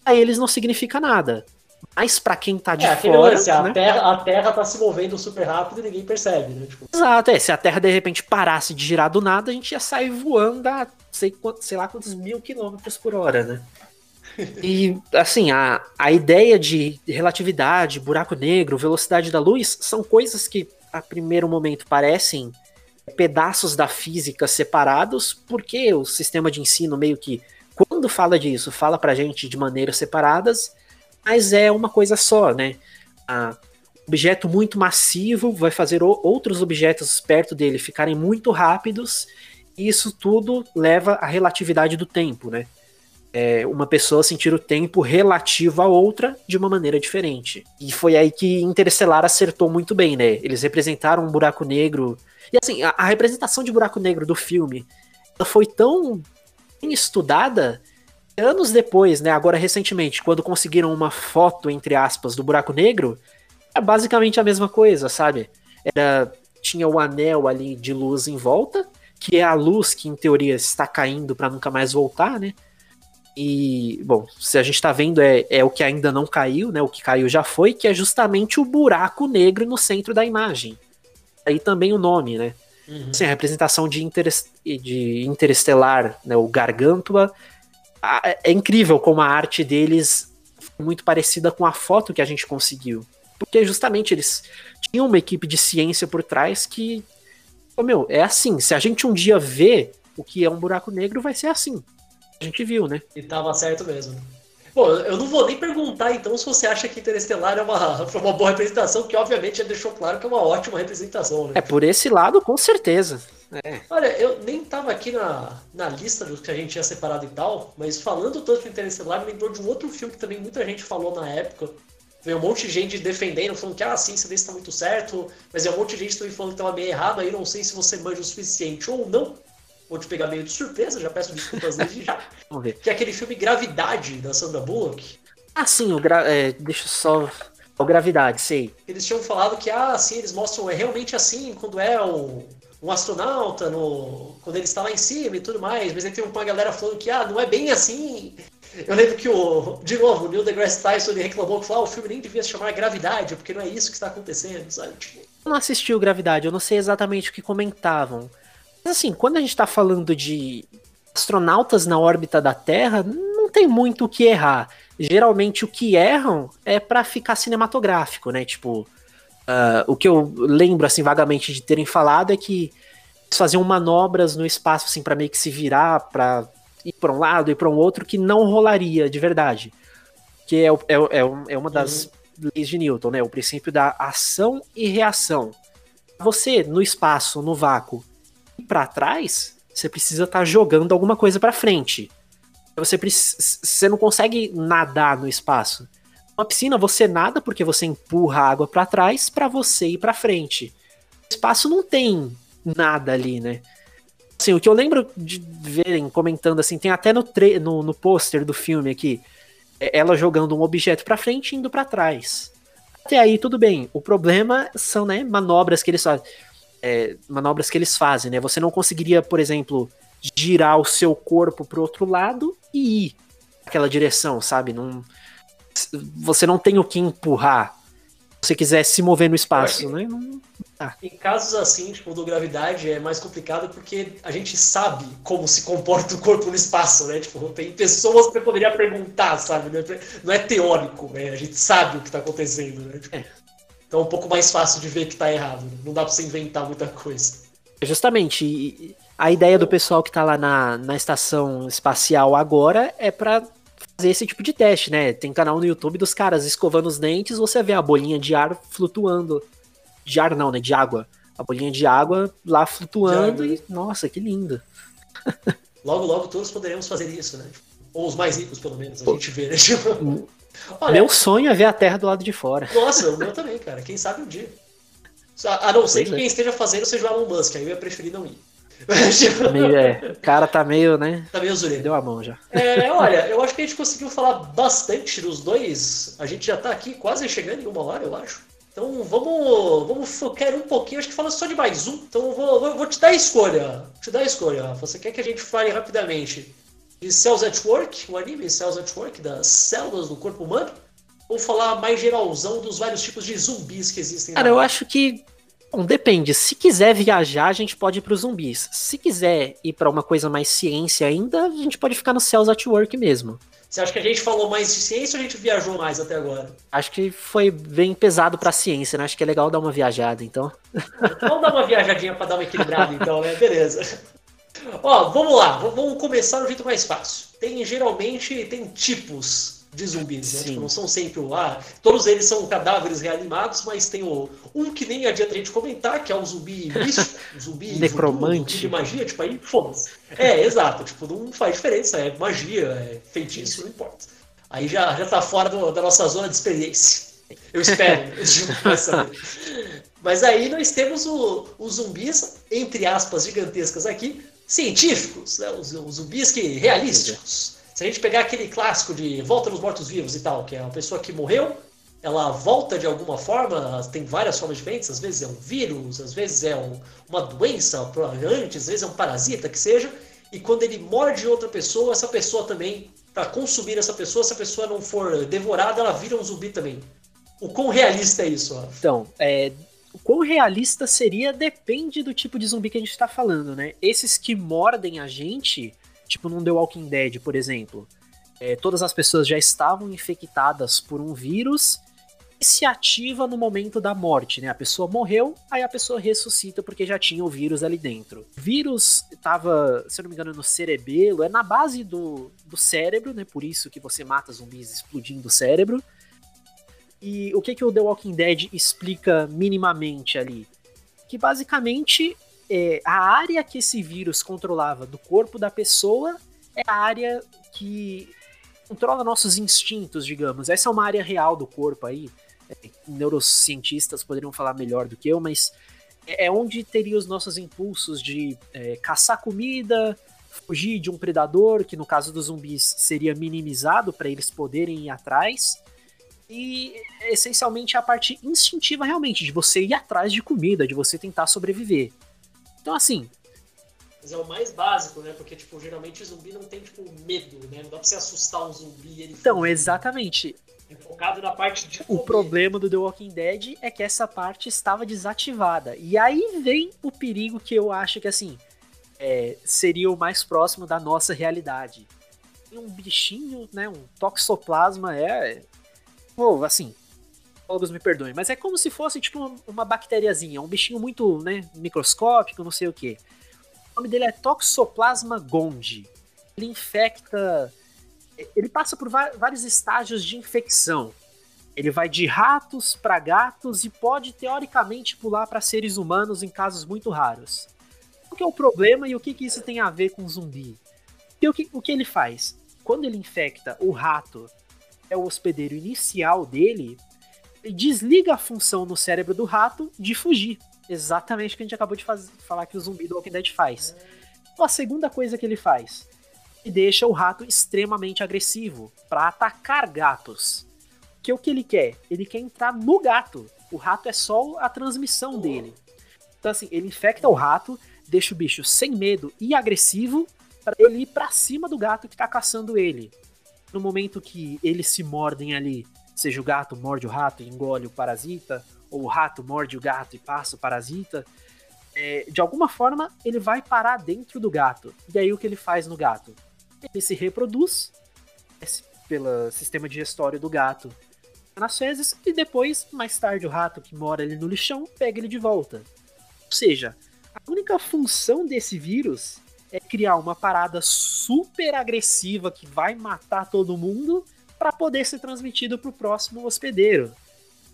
a eles não significa nada. Mas para quem tá de é, fora. Lance, a, né? terra, a Terra tá se movendo super rápido e ninguém percebe, né? Tipo... Exato, é. Se a Terra de repente parasse de girar do nada, a gente ia sair voando a sei, sei lá quantos mil quilômetros por hora, né? E, assim, a, a ideia de relatividade, buraco negro, velocidade da luz são coisas que, a primeiro momento, parecem pedaços da física separados, porque o sistema de ensino meio que, quando fala disso, fala pra gente de maneiras separadas, mas é uma coisa só, né? A, objeto muito massivo vai fazer outros objetos perto dele ficarem muito rápidos, e isso tudo leva à relatividade do tempo, né? é, uma pessoa sentir o tempo relativo a outra de uma maneira diferente. E foi aí que Interestelar acertou muito bem, né? Eles representaram um buraco negro. E assim, a, a representação de buraco negro do filme foi tão estudada anos depois, né? Agora recentemente, quando conseguiram uma foto, entre aspas, do buraco negro, é basicamente a mesma coisa, sabe? Era, tinha o anel ali de luz em volta, que é a luz que em teoria está caindo para nunca mais voltar, né? E, bom, se a gente tá vendo é, é o que ainda não caiu, né? O que caiu já foi, que é justamente o buraco negro no centro da imagem. Aí também o nome, né? Uhum. Assim, a representação de, interest, de interestelar, né? O Gargantua. É incrível como a arte deles foi muito parecida com a foto que a gente conseguiu. Porque justamente eles tinham uma equipe de ciência por trás que. Oh, meu, é assim. Se a gente um dia vê o que é um buraco negro, vai ser assim a gente viu, né? E tava certo mesmo. Bom, eu não vou nem perguntar então se você acha que Interestelar é uma, foi uma boa representação, que obviamente já deixou claro que é uma ótima representação, né? É, por esse lado, com certeza. É. Olha, eu nem tava aqui na, na lista dos que a gente tinha separado e tal, mas falando tanto de Interestelar, me lembrou de um outro filme que também muita gente falou na época. Veio um monte de gente defendendo, falando que ah, a ciência desse tá muito certo, mas é um monte de gente também falando que tava meio errado, aí não sei se você manja o suficiente ou não vou te pegar meio de surpresa, já peço desculpas desde já. Vamos ver. Que é aquele filme Gravidade, da Sandra Bullock. Ah, sim, o gra... É, deixa eu só. O Gravidade, sei. Eles tinham falado que, ah, sim, eles mostram, é realmente assim, quando é um, um astronauta, no, quando ele está lá em cima e tudo mais, mas aí tem uma galera falando que, ah, não é bem assim. Eu lembro que o, de novo, o Neil deGrasse Tyson ele reclamou que falou, ah, o filme nem devia se chamar Gravidade, porque não é isso que está acontecendo, sabe? Tipo... Eu não assisti o Gravidade, eu não sei exatamente o que comentavam. Mas assim, quando a gente tá falando de astronautas na órbita da Terra, não tem muito o que errar. Geralmente o que erram é para ficar cinematográfico, né? Tipo, uh, o que eu lembro assim vagamente de terem falado é que eles faziam manobras no espaço assim para meio que se virar, para ir para um lado e para um outro que não rolaria de verdade. Que é, é, é, é uma das uhum. leis de Newton, né? O princípio da ação e reação. Você no espaço, no vácuo, para trás, você precisa estar tá jogando alguma coisa para frente. Você, você não consegue nadar no espaço. Na piscina você nada porque você empurra a água para trás para você ir para frente. O espaço não tem nada ali, né? Assim, o que eu lembro de verem comentando assim, tem até no, no, no pôster do filme aqui, é ela jogando um objeto para frente e indo para trás. Até aí tudo bem. O problema são, né, manobras que eles fazem é, manobras que eles fazem, né? Você não conseguiria, por exemplo, girar o seu corpo pro outro lado e ir naquela direção, sabe? Não, você não tem o que empurrar. Se você quiser se mover no espaço, né? Não, ah. Em casos assim, tipo, do gravidade, é mais complicado porque a gente sabe como se comporta o corpo no espaço, né? Tipo, tem pessoas que você poderia perguntar, sabe? Não é teórico, né? A gente sabe o que está acontecendo, né? Tipo, é. Então é um pouco mais fácil de ver que tá errado. Não dá pra você inventar muita coisa. Justamente. A ideia do pessoal que tá lá na, na estação espacial agora é para fazer esse tipo de teste, né? Tem canal no YouTube dos caras escovando os dentes, você vê a bolinha de ar flutuando. De ar não, né? De água. A bolinha de água lá flutuando e. Nossa, que lindo. logo, logo todos poderemos fazer isso, né? Ou os mais ricos, pelo menos, a Pô. gente vê, né? Olha, meu sonho é ver a Terra do lado de fora. Nossa, o meu também, cara. Quem sabe um dia. A não ser que é. quem esteja fazendo seja o Elon Musk, aí eu ia preferir não ir. Tá meio, é, o cara tá meio, né? Tá meio zureta. Deu a mão já. É, olha, eu acho que a gente conseguiu falar bastante dos dois. A gente já tá aqui quase chegando em uma hora, eu acho. Então vamos, vamos focar um pouquinho, acho que fala só de mais um. Então eu vou, vou, vou te dar a escolha. Te dar a escolha. Você quer que a gente fale rapidamente de Cells at Work, o anime Cells at Work, das células do corpo humano? Ou falar mais geralzão dos vários tipos de zumbis que existem? Cara, eu acho que Bom, depende. Se quiser viajar, a gente pode ir para os zumbis. Se quiser ir para uma coisa mais ciência ainda, a gente pode ficar no Cells at Work mesmo. Você acha que a gente falou mais de ciência ou a gente viajou mais até agora? Acho que foi bem pesado para ciência, né? Acho que é legal dar uma viajada, então. Vamos dar uma viajadinha para dar uma equilibrada, então, né? Beleza. Ó, vamos lá. Vamos começar do jeito mais fácil. Tem geralmente tem tipos de zumbis, né? Tipo, não são sempre o ah, todos eles são cadáveres reanimados, mas tem o um que nem adianta a gente comentar, que é um zumbi místico, um zumbi necromante, de magia, tipo aí, foda-se. É, exato, tipo, não faz diferença, é magia, é feitiço, não importa. Aí já já tá fora do, da nossa zona de experiência. Eu espero, Mas aí nós temos o, os zumbis, entre aspas, gigantescas aqui, científicos, né? os, os zumbis que realísticos. Se a gente pegar aquele clássico de Volta dos Mortos-Vivos e tal, que é uma pessoa que morreu, ela volta de alguma forma, tem várias formas diferentes, às vezes é um vírus, às vezes é um, uma doença antes, às vezes é um parasita que seja, e quando ele morde outra pessoa, essa pessoa também, para consumir essa pessoa, se a pessoa não for devorada, ela vira um zumbi também. O quão realista é isso? Então, é, quão realista seria depende do tipo de zumbi que a gente está falando, né? Esses que mordem a gente, Tipo num The Walking Dead, por exemplo. É, todas as pessoas já estavam infectadas por um vírus e se ativa no momento da morte, né? A pessoa morreu, aí a pessoa ressuscita porque já tinha o vírus ali dentro. O vírus estava, se eu não me engano, no cerebelo, é na base do, do cérebro, né? Por isso que você mata zumbis explodindo o cérebro. E o que, que o The Walking Dead explica minimamente ali? Que basicamente é, a área que esse vírus controlava do corpo da pessoa é a área que controla nossos instintos, digamos. Essa é uma área real do corpo aí. É, neurocientistas poderiam falar melhor do que eu, mas é, é onde teria os nossos impulsos de é, caçar comida, fugir de um predador, que no caso dos zumbis seria minimizado para eles poderem ir atrás. E essencialmente a parte instintiva realmente, de você ir atrás de comida, de você tentar sobreviver. Então, assim. Mas é o mais básico, né? Porque, tipo, geralmente zumbi não tem, tipo, medo, né? Não dá pra você assustar um zumbi ele Então, fugir. exatamente. É focado na parte de. O problema do The Walking Dead é que essa parte estava desativada. E aí vem o perigo que eu acho que, assim, é, seria o mais próximo da nossa realidade. Um bichinho, né? Um toxoplasma é. Pô, assim, psicólogos me perdoem, mas é como se fosse tipo uma, uma bactériazinha, um bichinho muito, né, microscópico, não sei o que. O nome dele é Toxoplasma gondii. Ele infecta, ele passa por vários estágios de infecção. Ele vai de ratos para gatos e pode teoricamente pular para seres humanos em casos muito raros. O que é o problema e o que, que isso tem a ver com zumbi? E o que, o que ele faz? Quando ele infecta o rato, é o hospedeiro inicial dele, desliga a função no cérebro do rato de fugir. Exatamente o que a gente acabou de fazer, falar que o zumbi do Walking Dead faz. A segunda coisa que ele faz, ele deixa o rato extremamente agressivo para atacar gatos. Que é o que ele quer? Ele quer entrar no gato. O rato é só a transmissão dele. Então assim, ele infecta o rato, deixa o bicho sem medo e agressivo para ele ir para cima do gato que tá caçando ele. No momento que eles se mordem ali seja o gato morde o rato e engole o parasita, ou o rato morde o gato e passa o parasita, é, de alguma forma ele vai parar dentro do gato. E aí o que ele faz no gato? Ele se reproduz pelo sistema digestório do gato nas fezes e depois, mais tarde, o rato que mora ali no lixão pega ele de volta. Ou seja, a única função desse vírus é criar uma parada super agressiva que vai matar todo mundo para poder ser transmitido para o próximo hospedeiro.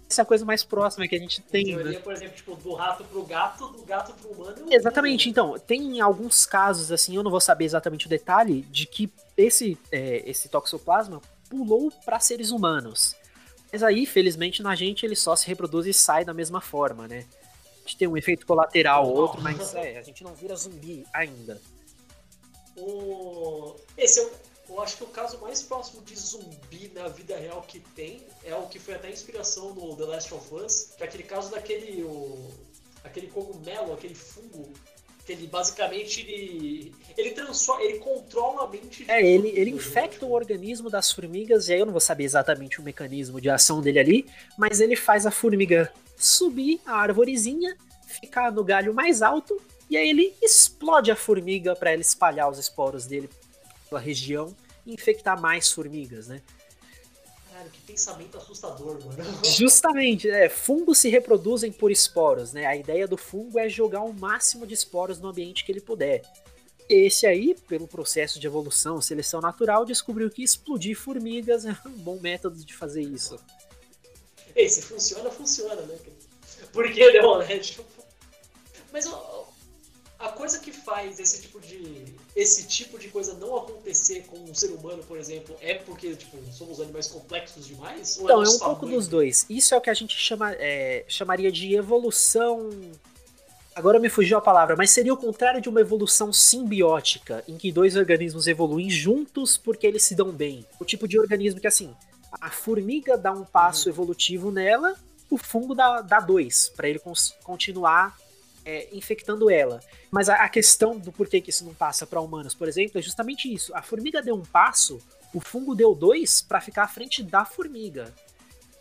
Essa é a coisa mais próxima que a gente tem. Teoria, né? por exemplo, tipo, do rato pro gato, do gato pro humano. Exatamente, então, tem alguns casos, assim, eu não vou saber exatamente o detalhe, de que esse, é, esse toxoplasma pulou para seres humanos. Mas aí, felizmente, na gente ele só se reproduz e sai da mesma forma, né? gente tem um efeito colateral ou outro, mas é, a gente não vira zumbi ainda. O... Esse é o, eu acho que o caso mais próximo de zumbi na vida real que tem é o que foi até inspiração no The Last of Us, que é aquele caso daquele o, aquele cogumelo, aquele fungo que ele basicamente ele, ele transforma, ele controla a mente. É, ele, ele infecta o organismo das formigas e aí eu não vou saber exatamente o mecanismo de ação dele ali, mas ele faz a formiga subir a árvorezinha, ficar no galho mais alto e aí ele explode a formiga para ela espalhar os esporos dele pela região e infectar mais formigas, né? Caralho, que pensamento assustador, mano. Justamente, é, fungos se reproduzem por esporos, né? A ideia do fungo é jogar o máximo de esporos no ambiente que ele puder. Esse aí, pelo processo de evolução, seleção natural, descobriu que explodir formigas é um bom método de fazer isso. Ei, se funciona, funciona, né? Por que não, né? Mas a coisa que faz esse tipo de esse tipo de coisa não acontecer com um ser humano, por exemplo, é porque tipo somos animais complexos demais? Ou então é, é um pouco dos dois. Isso é o que a gente chama, é, chamaria de evolução. Agora me fugiu a palavra, mas seria o contrário de uma evolução simbiótica, em que dois organismos evoluem juntos porque eles se dão bem. O tipo de organismo que assim, a formiga dá um passo uhum. evolutivo nela, o fungo dá, dá dois, para ele continuar é, infectando ela. Mas a, a, questão do porquê que isso não passa para humanos, por exemplo, é justamente isso. A formiga deu um passo, o fungo deu dois para ficar à frente da formiga.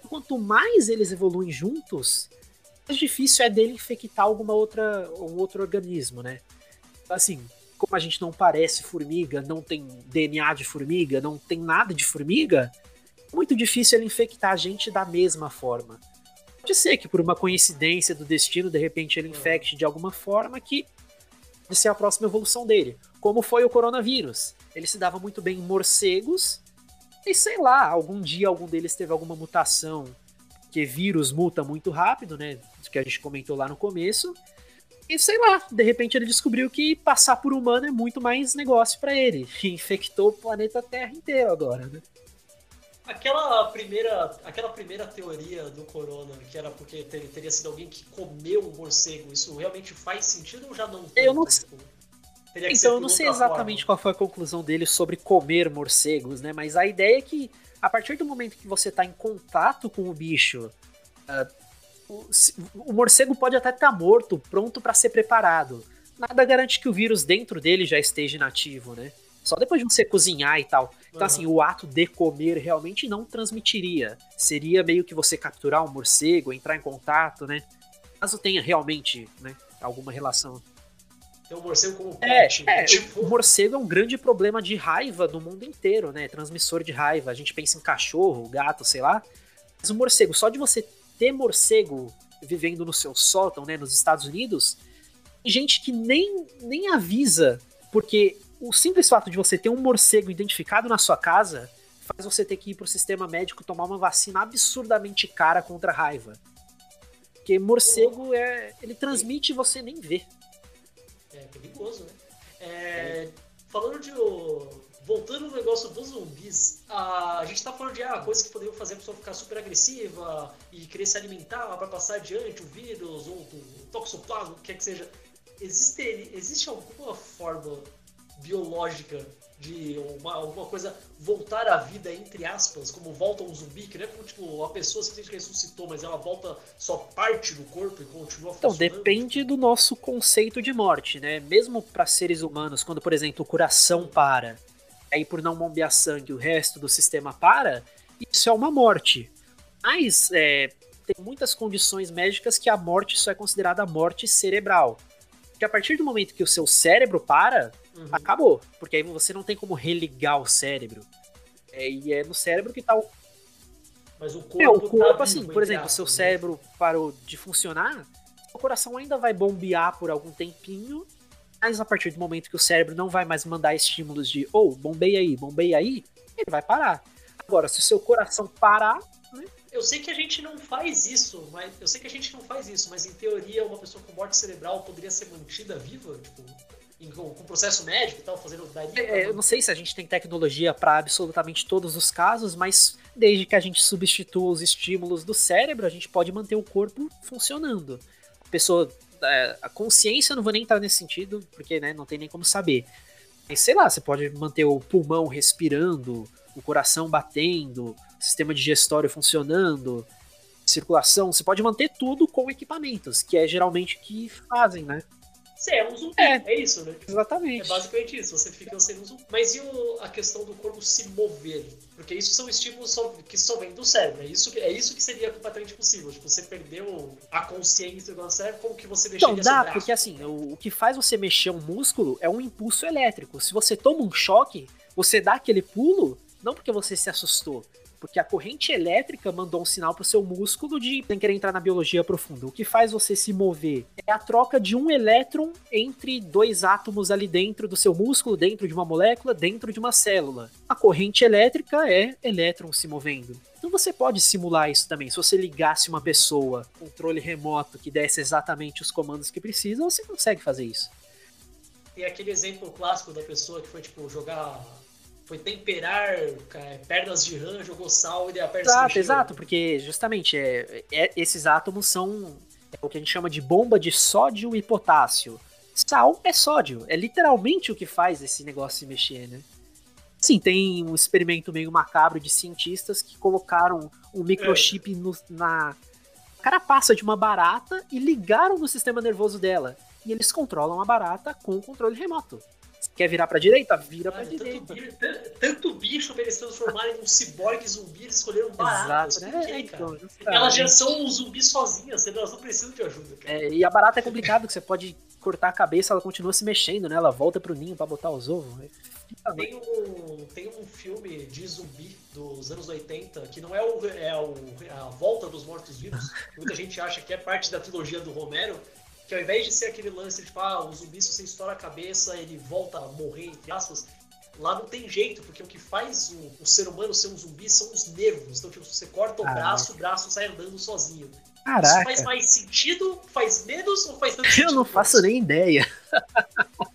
Quanto mais eles evoluem juntos, mais difícil é dele infectar alguma outra um outro organismo, né? Assim, como a gente não parece formiga, não tem DNA de formiga, não tem nada de formiga, muito difícil ele infectar a gente da mesma forma. Pode ser que por uma coincidência do destino, de repente ele infecte de alguma forma que pode ser a próxima evolução dele. Como foi o coronavírus. Ele se dava muito bem em morcegos, e sei lá, algum dia algum deles teve alguma mutação, que vírus muta muito rápido, né? Que a gente comentou lá no começo. E sei lá, de repente ele descobriu que passar por humano é muito mais negócio para ele. E infectou o planeta Terra inteiro agora, né? Aquela primeira, aquela primeira teoria do corona, que era porque ter, teria sido alguém que comeu um morcego, isso realmente faz sentido ou já não? Eu não sei. Então, eu não sei exatamente forma. qual foi a conclusão dele sobre comer morcegos, né? Mas a ideia é que, a partir do momento que você está em contato com o bicho, uh, o, o, morcego pode até estar tá morto, pronto para ser preparado. Nada garante que o vírus dentro dele já esteja inativo, né? Só depois de você cozinhar e tal. Então, uhum. assim, o ato de comer realmente não transmitiria. Seria meio que você capturar um morcego, entrar em contato, né? Caso tenha realmente, né, alguma relação. Tem um morcego como é, pet. É, tipo... O morcego é um grande problema de raiva no mundo inteiro, né? Transmissor de raiva. A gente pensa em cachorro, gato, sei lá. Mas o morcego, só de você ter morcego vivendo no seu sótão, né, nos Estados Unidos, tem gente que nem, nem avisa, porque o simples fato de você ter um morcego identificado na sua casa faz você ter que ir pro sistema médico tomar uma vacina absurdamente cara contra a raiva. Porque morcego é. ele transmite e você nem vê. É perigoso, né? É, falando de. Voltando no negócio dos zumbis, a, a gente tá falando de ah, coisas que poderiam fazer a pessoa ficar super agressiva e querer se alimentar para passar adiante o vírus ou o toxoplasma, o que quer que seja. Existe, existe alguma forma biológica de uma, alguma coisa voltar à vida, entre aspas, como volta um zumbi, que não é como tipo, a pessoa simplesmente ressuscitou, mas ela volta só parte do corpo e continua Então, depende do nosso conceito de morte, né? Mesmo para seres humanos, quando, por exemplo, o coração para, aí por não bombear sangue o resto do sistema para, isso é uma morte. Mas é, tem muitas condições médicas que a morte só é considerada morte cerebral. Que a partir do momento que o seu cérebro para, uhum. acabou. Porque aí você não tem como religar o cérebro. É, e é no cérebro que tá o. Mas o corpo. É, o corpo, tá assim, por exemplo, seu cérebro parou de funcionar, o coração ainda vai bombear por algum tempinho, mas a partir do momento que o cérebro não vai mais mandar estímulos de, ou oh, bombeia aí, bombeia aí, ele vai parar. Agora, se o seu coração parar, né? Eu sei que a gente não faz isso, mas eu sei que a gente não faz isso, mas em teoria uma pessoa com morte cerebral poderia ser mantida viva, tipo, com, com processo médico e tal, fazendo daria. É, eu não sei se a gente tem tecnologia para absolutamente todos os casos, mas desde que a gente substitua os estímulos do cérebro, a gente pode manter o corpo funcionando. pessoa. É, a consciência eu não vou nem entrar nesse sentido, porque né, não tem nem como saber. Mas sei lá, você pode manter o pulmão respirando, o coração batendo, sistema digestório funcionando, circulação. Você pode manter tudo com equipamentos, que é geralmente o que fazem, né? Você é um zumbi, é, é isso, né? Exatamente. É basicamente isso, você fica sendo um zumbi. Mas e o, a questão do corpo se mover? Porque isso são estímulos só, que só vêm do cérebro. É isso, que, é isso que seria completamente possível. Tipo, você perdeu a consciência do cérebro, como que você mexeria Não, dá, porque assim, o, o que faz você mexer um músculo é um impulso elétrico. Se você toma um choque, você dá aquele pulo, não porque você se assustou, porque a corrente elétrica mandou um sinal pro seu músculo de nem querer entrar na biologia profunda. O que faz você se mover é a troca de um elétron entre dois átomos ali dentro do seu músculo, dentro de uma molécula, dentro de uma célula. A corrente elétrica é elétron se movendo. Então você pode simular isso também. Se você ligasse uma pessoa, controle remoto, que desse exatamente os comandos que precisa, você consegue fazer isso. Tem aquele exemplo clássico da pessoa que foi, tipo, jogar foi temperar cara, pernas de rã, jogou sal e a perna Exato, exato, porque justamente é, é, esses átomos são é o que a gente chama de bomba de sódio e potássio. Sal é sódio, é literalmente o que faz esse negócio se mexer, né? Sim, tem um experimento meio macabro de cientistas que colocaram um microchip é. no, na carapaça de uma barata e ligaram no sistema nervoso dela. E eles controlam a barata com o controle remoto. Quer virar pra direita? Vira pra tanto direita. Bicho, tanto, bicho pra eles transformarem num ciborgue zumbi, eles escolheram baratas. Exato, né? Então, Elas já são um zumbi sozinhas, elas não precisam de ajuda. É, e a barata é complicado, que você pode cortar a cabeça, ela continua se mexendo, né? Ela volta pro ninho pra botar os ovos. Tem um, tem um filme de zumbi dos anos 80 que não é, o, é, o, é a volta dos mortos-vivos. Muita gente acha que é parte da trilogia do Romero, que ao invés de ser aquele lance de tipo, ah, o zumbi, se você estoura a cabeça, ele volta a morrer, entre aspas, lá não tem jeito, porque o que faz o, o ser humano ser um zumbi são os nervos. Então, tipo, você corta o Caraca. braço, o braço sai andando sozinho. Caraca. Isso faz mais sentido? Faz menos ou faz tanto sentido? Eu não faço nem ideia.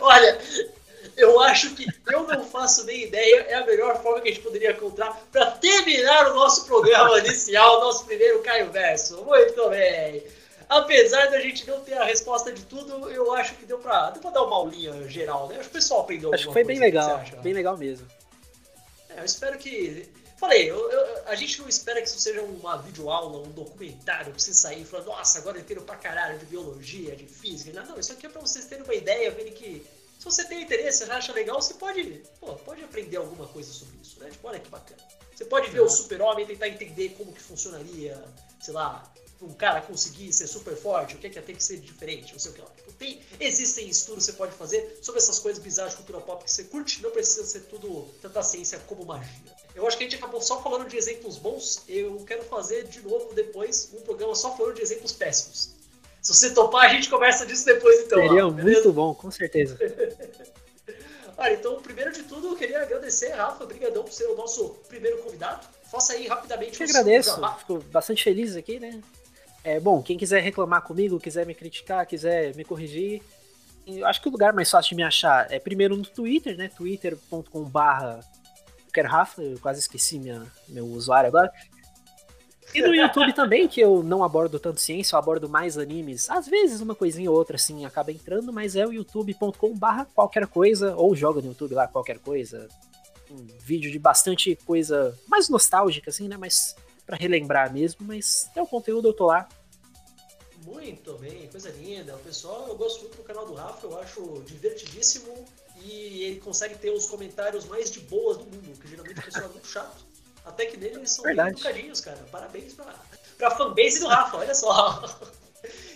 Olha, eu acho que eu não faço nem ideia, é a melhor forma que a gente poderia encontrar para terminar o nosso programa inicial, nosso primeiro Caio Verso. Muito bem. Apesar da gente não ter a resposta de tudo, eu acho que deu para deu pra dar uma aulinha geral, né? Acho que o pessoal aprendeu Acho que foi bem legal, bem legal mesmo. É, eu espero que Falei, eu, eu, a gente não espera que isso seja uma videoaula, um documentário pra você sair e falar, nossa, agora eu entendo pra caralho de biologia, de física. Não, não, isso aqui é pra vocês terem uma ideia, verem que se você tem interesse, você acha legal, você pode, pô, pode aprender alguma coisa sobre isso, né? Tipo, olha que bacana. Você pode ver o super-homem e tentar entender como que funcionaria, sei lá, um cara conseguir ser super forte, o que é que ter que ser diferente, não sei o que lá. Tipo, tem, existem estudos que você pode fazer sobre essas coisas bizarras de cultura pop que você curte, não precisa ser tudo tanta ciência como magia. Eu acho que a gente acabou só falando de exemplos bons, eu quero fazer de novo depois um programa só falando de exemplos péssimos. Se você topar, a gente conversa disso depois, então. Seria lá, muito bom, com certeza. Olha, então, primeiro de tudo, eu queria agradecer, Rafa, obrigadão por ser o nosso primeiro convidado. Faça aí rapidamente eu o agradeço, fico bastante feliz aqui, né? É, bom, quem quiser reclamar comigo, quiser me criticar, quiser me corrigir, eu acho que o lugar mais fácil de me achar é primeiro no Twitter, né? twitter.com/barra Rafa, eu quase esqueci minha, meu usuário agora. E no YouTube também, que eu não abordo tanto ciência, eu abordo mais animes. Às vezes uma coisinha ou outra, assim, acaba entrando, mas é o youtube.com barra qualquer coisa, ou joga no YouTube lá qualquer coisa. Um vídeo de bastante coisa mais nostálgica, assim, né? Mas para relembrar mesmo, mas é o conteúdo, eu tô lá. Muito bem, coisa linda. O pessoal, eu gosto muito do canal do Rafa, eu acho divertidíssimo e ele consegue ter os comentários mais de boas do mundo, que geralmente o pessoal é muito chato. Até que nele eles são Verdade. bem educadinhos, cara. Parabéns pra, pra fanbase do Rafa, olha só.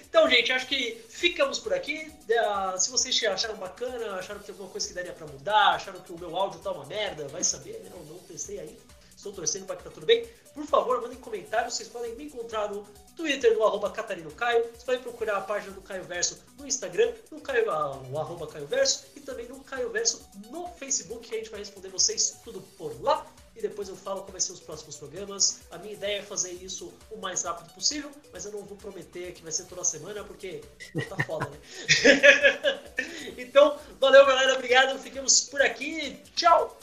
Então, gente, acho que ficamos por aqui. Uh, se vocês acharam bacana, acharam que tem alguma coisa que daria pra mudar, acharam que o meu áudio tá uma merda, vai saber, né? Eu não testei ainda. Estou torcendo para que tá tudo bem. Por favor, mandem comentários. Vocês podem me encontrar no Twitter do arroba Catarino Caio. Vocês podem procurar a página do Caio Verso no Instagram, no, Caio, uh, no arroba Caio Verso e também no Caio Verso no Facebook, que a gente vai responder vocês tudo por lá e depois eu falo como vai ser os próximos programas. A minha ideia é fazer isso o mais rápido possível, mas eu não vou prometer que vai ser toda semana, porque tá foda, né? então, valeu, galera. Obrigado. Ficamos por aqui. Tchau!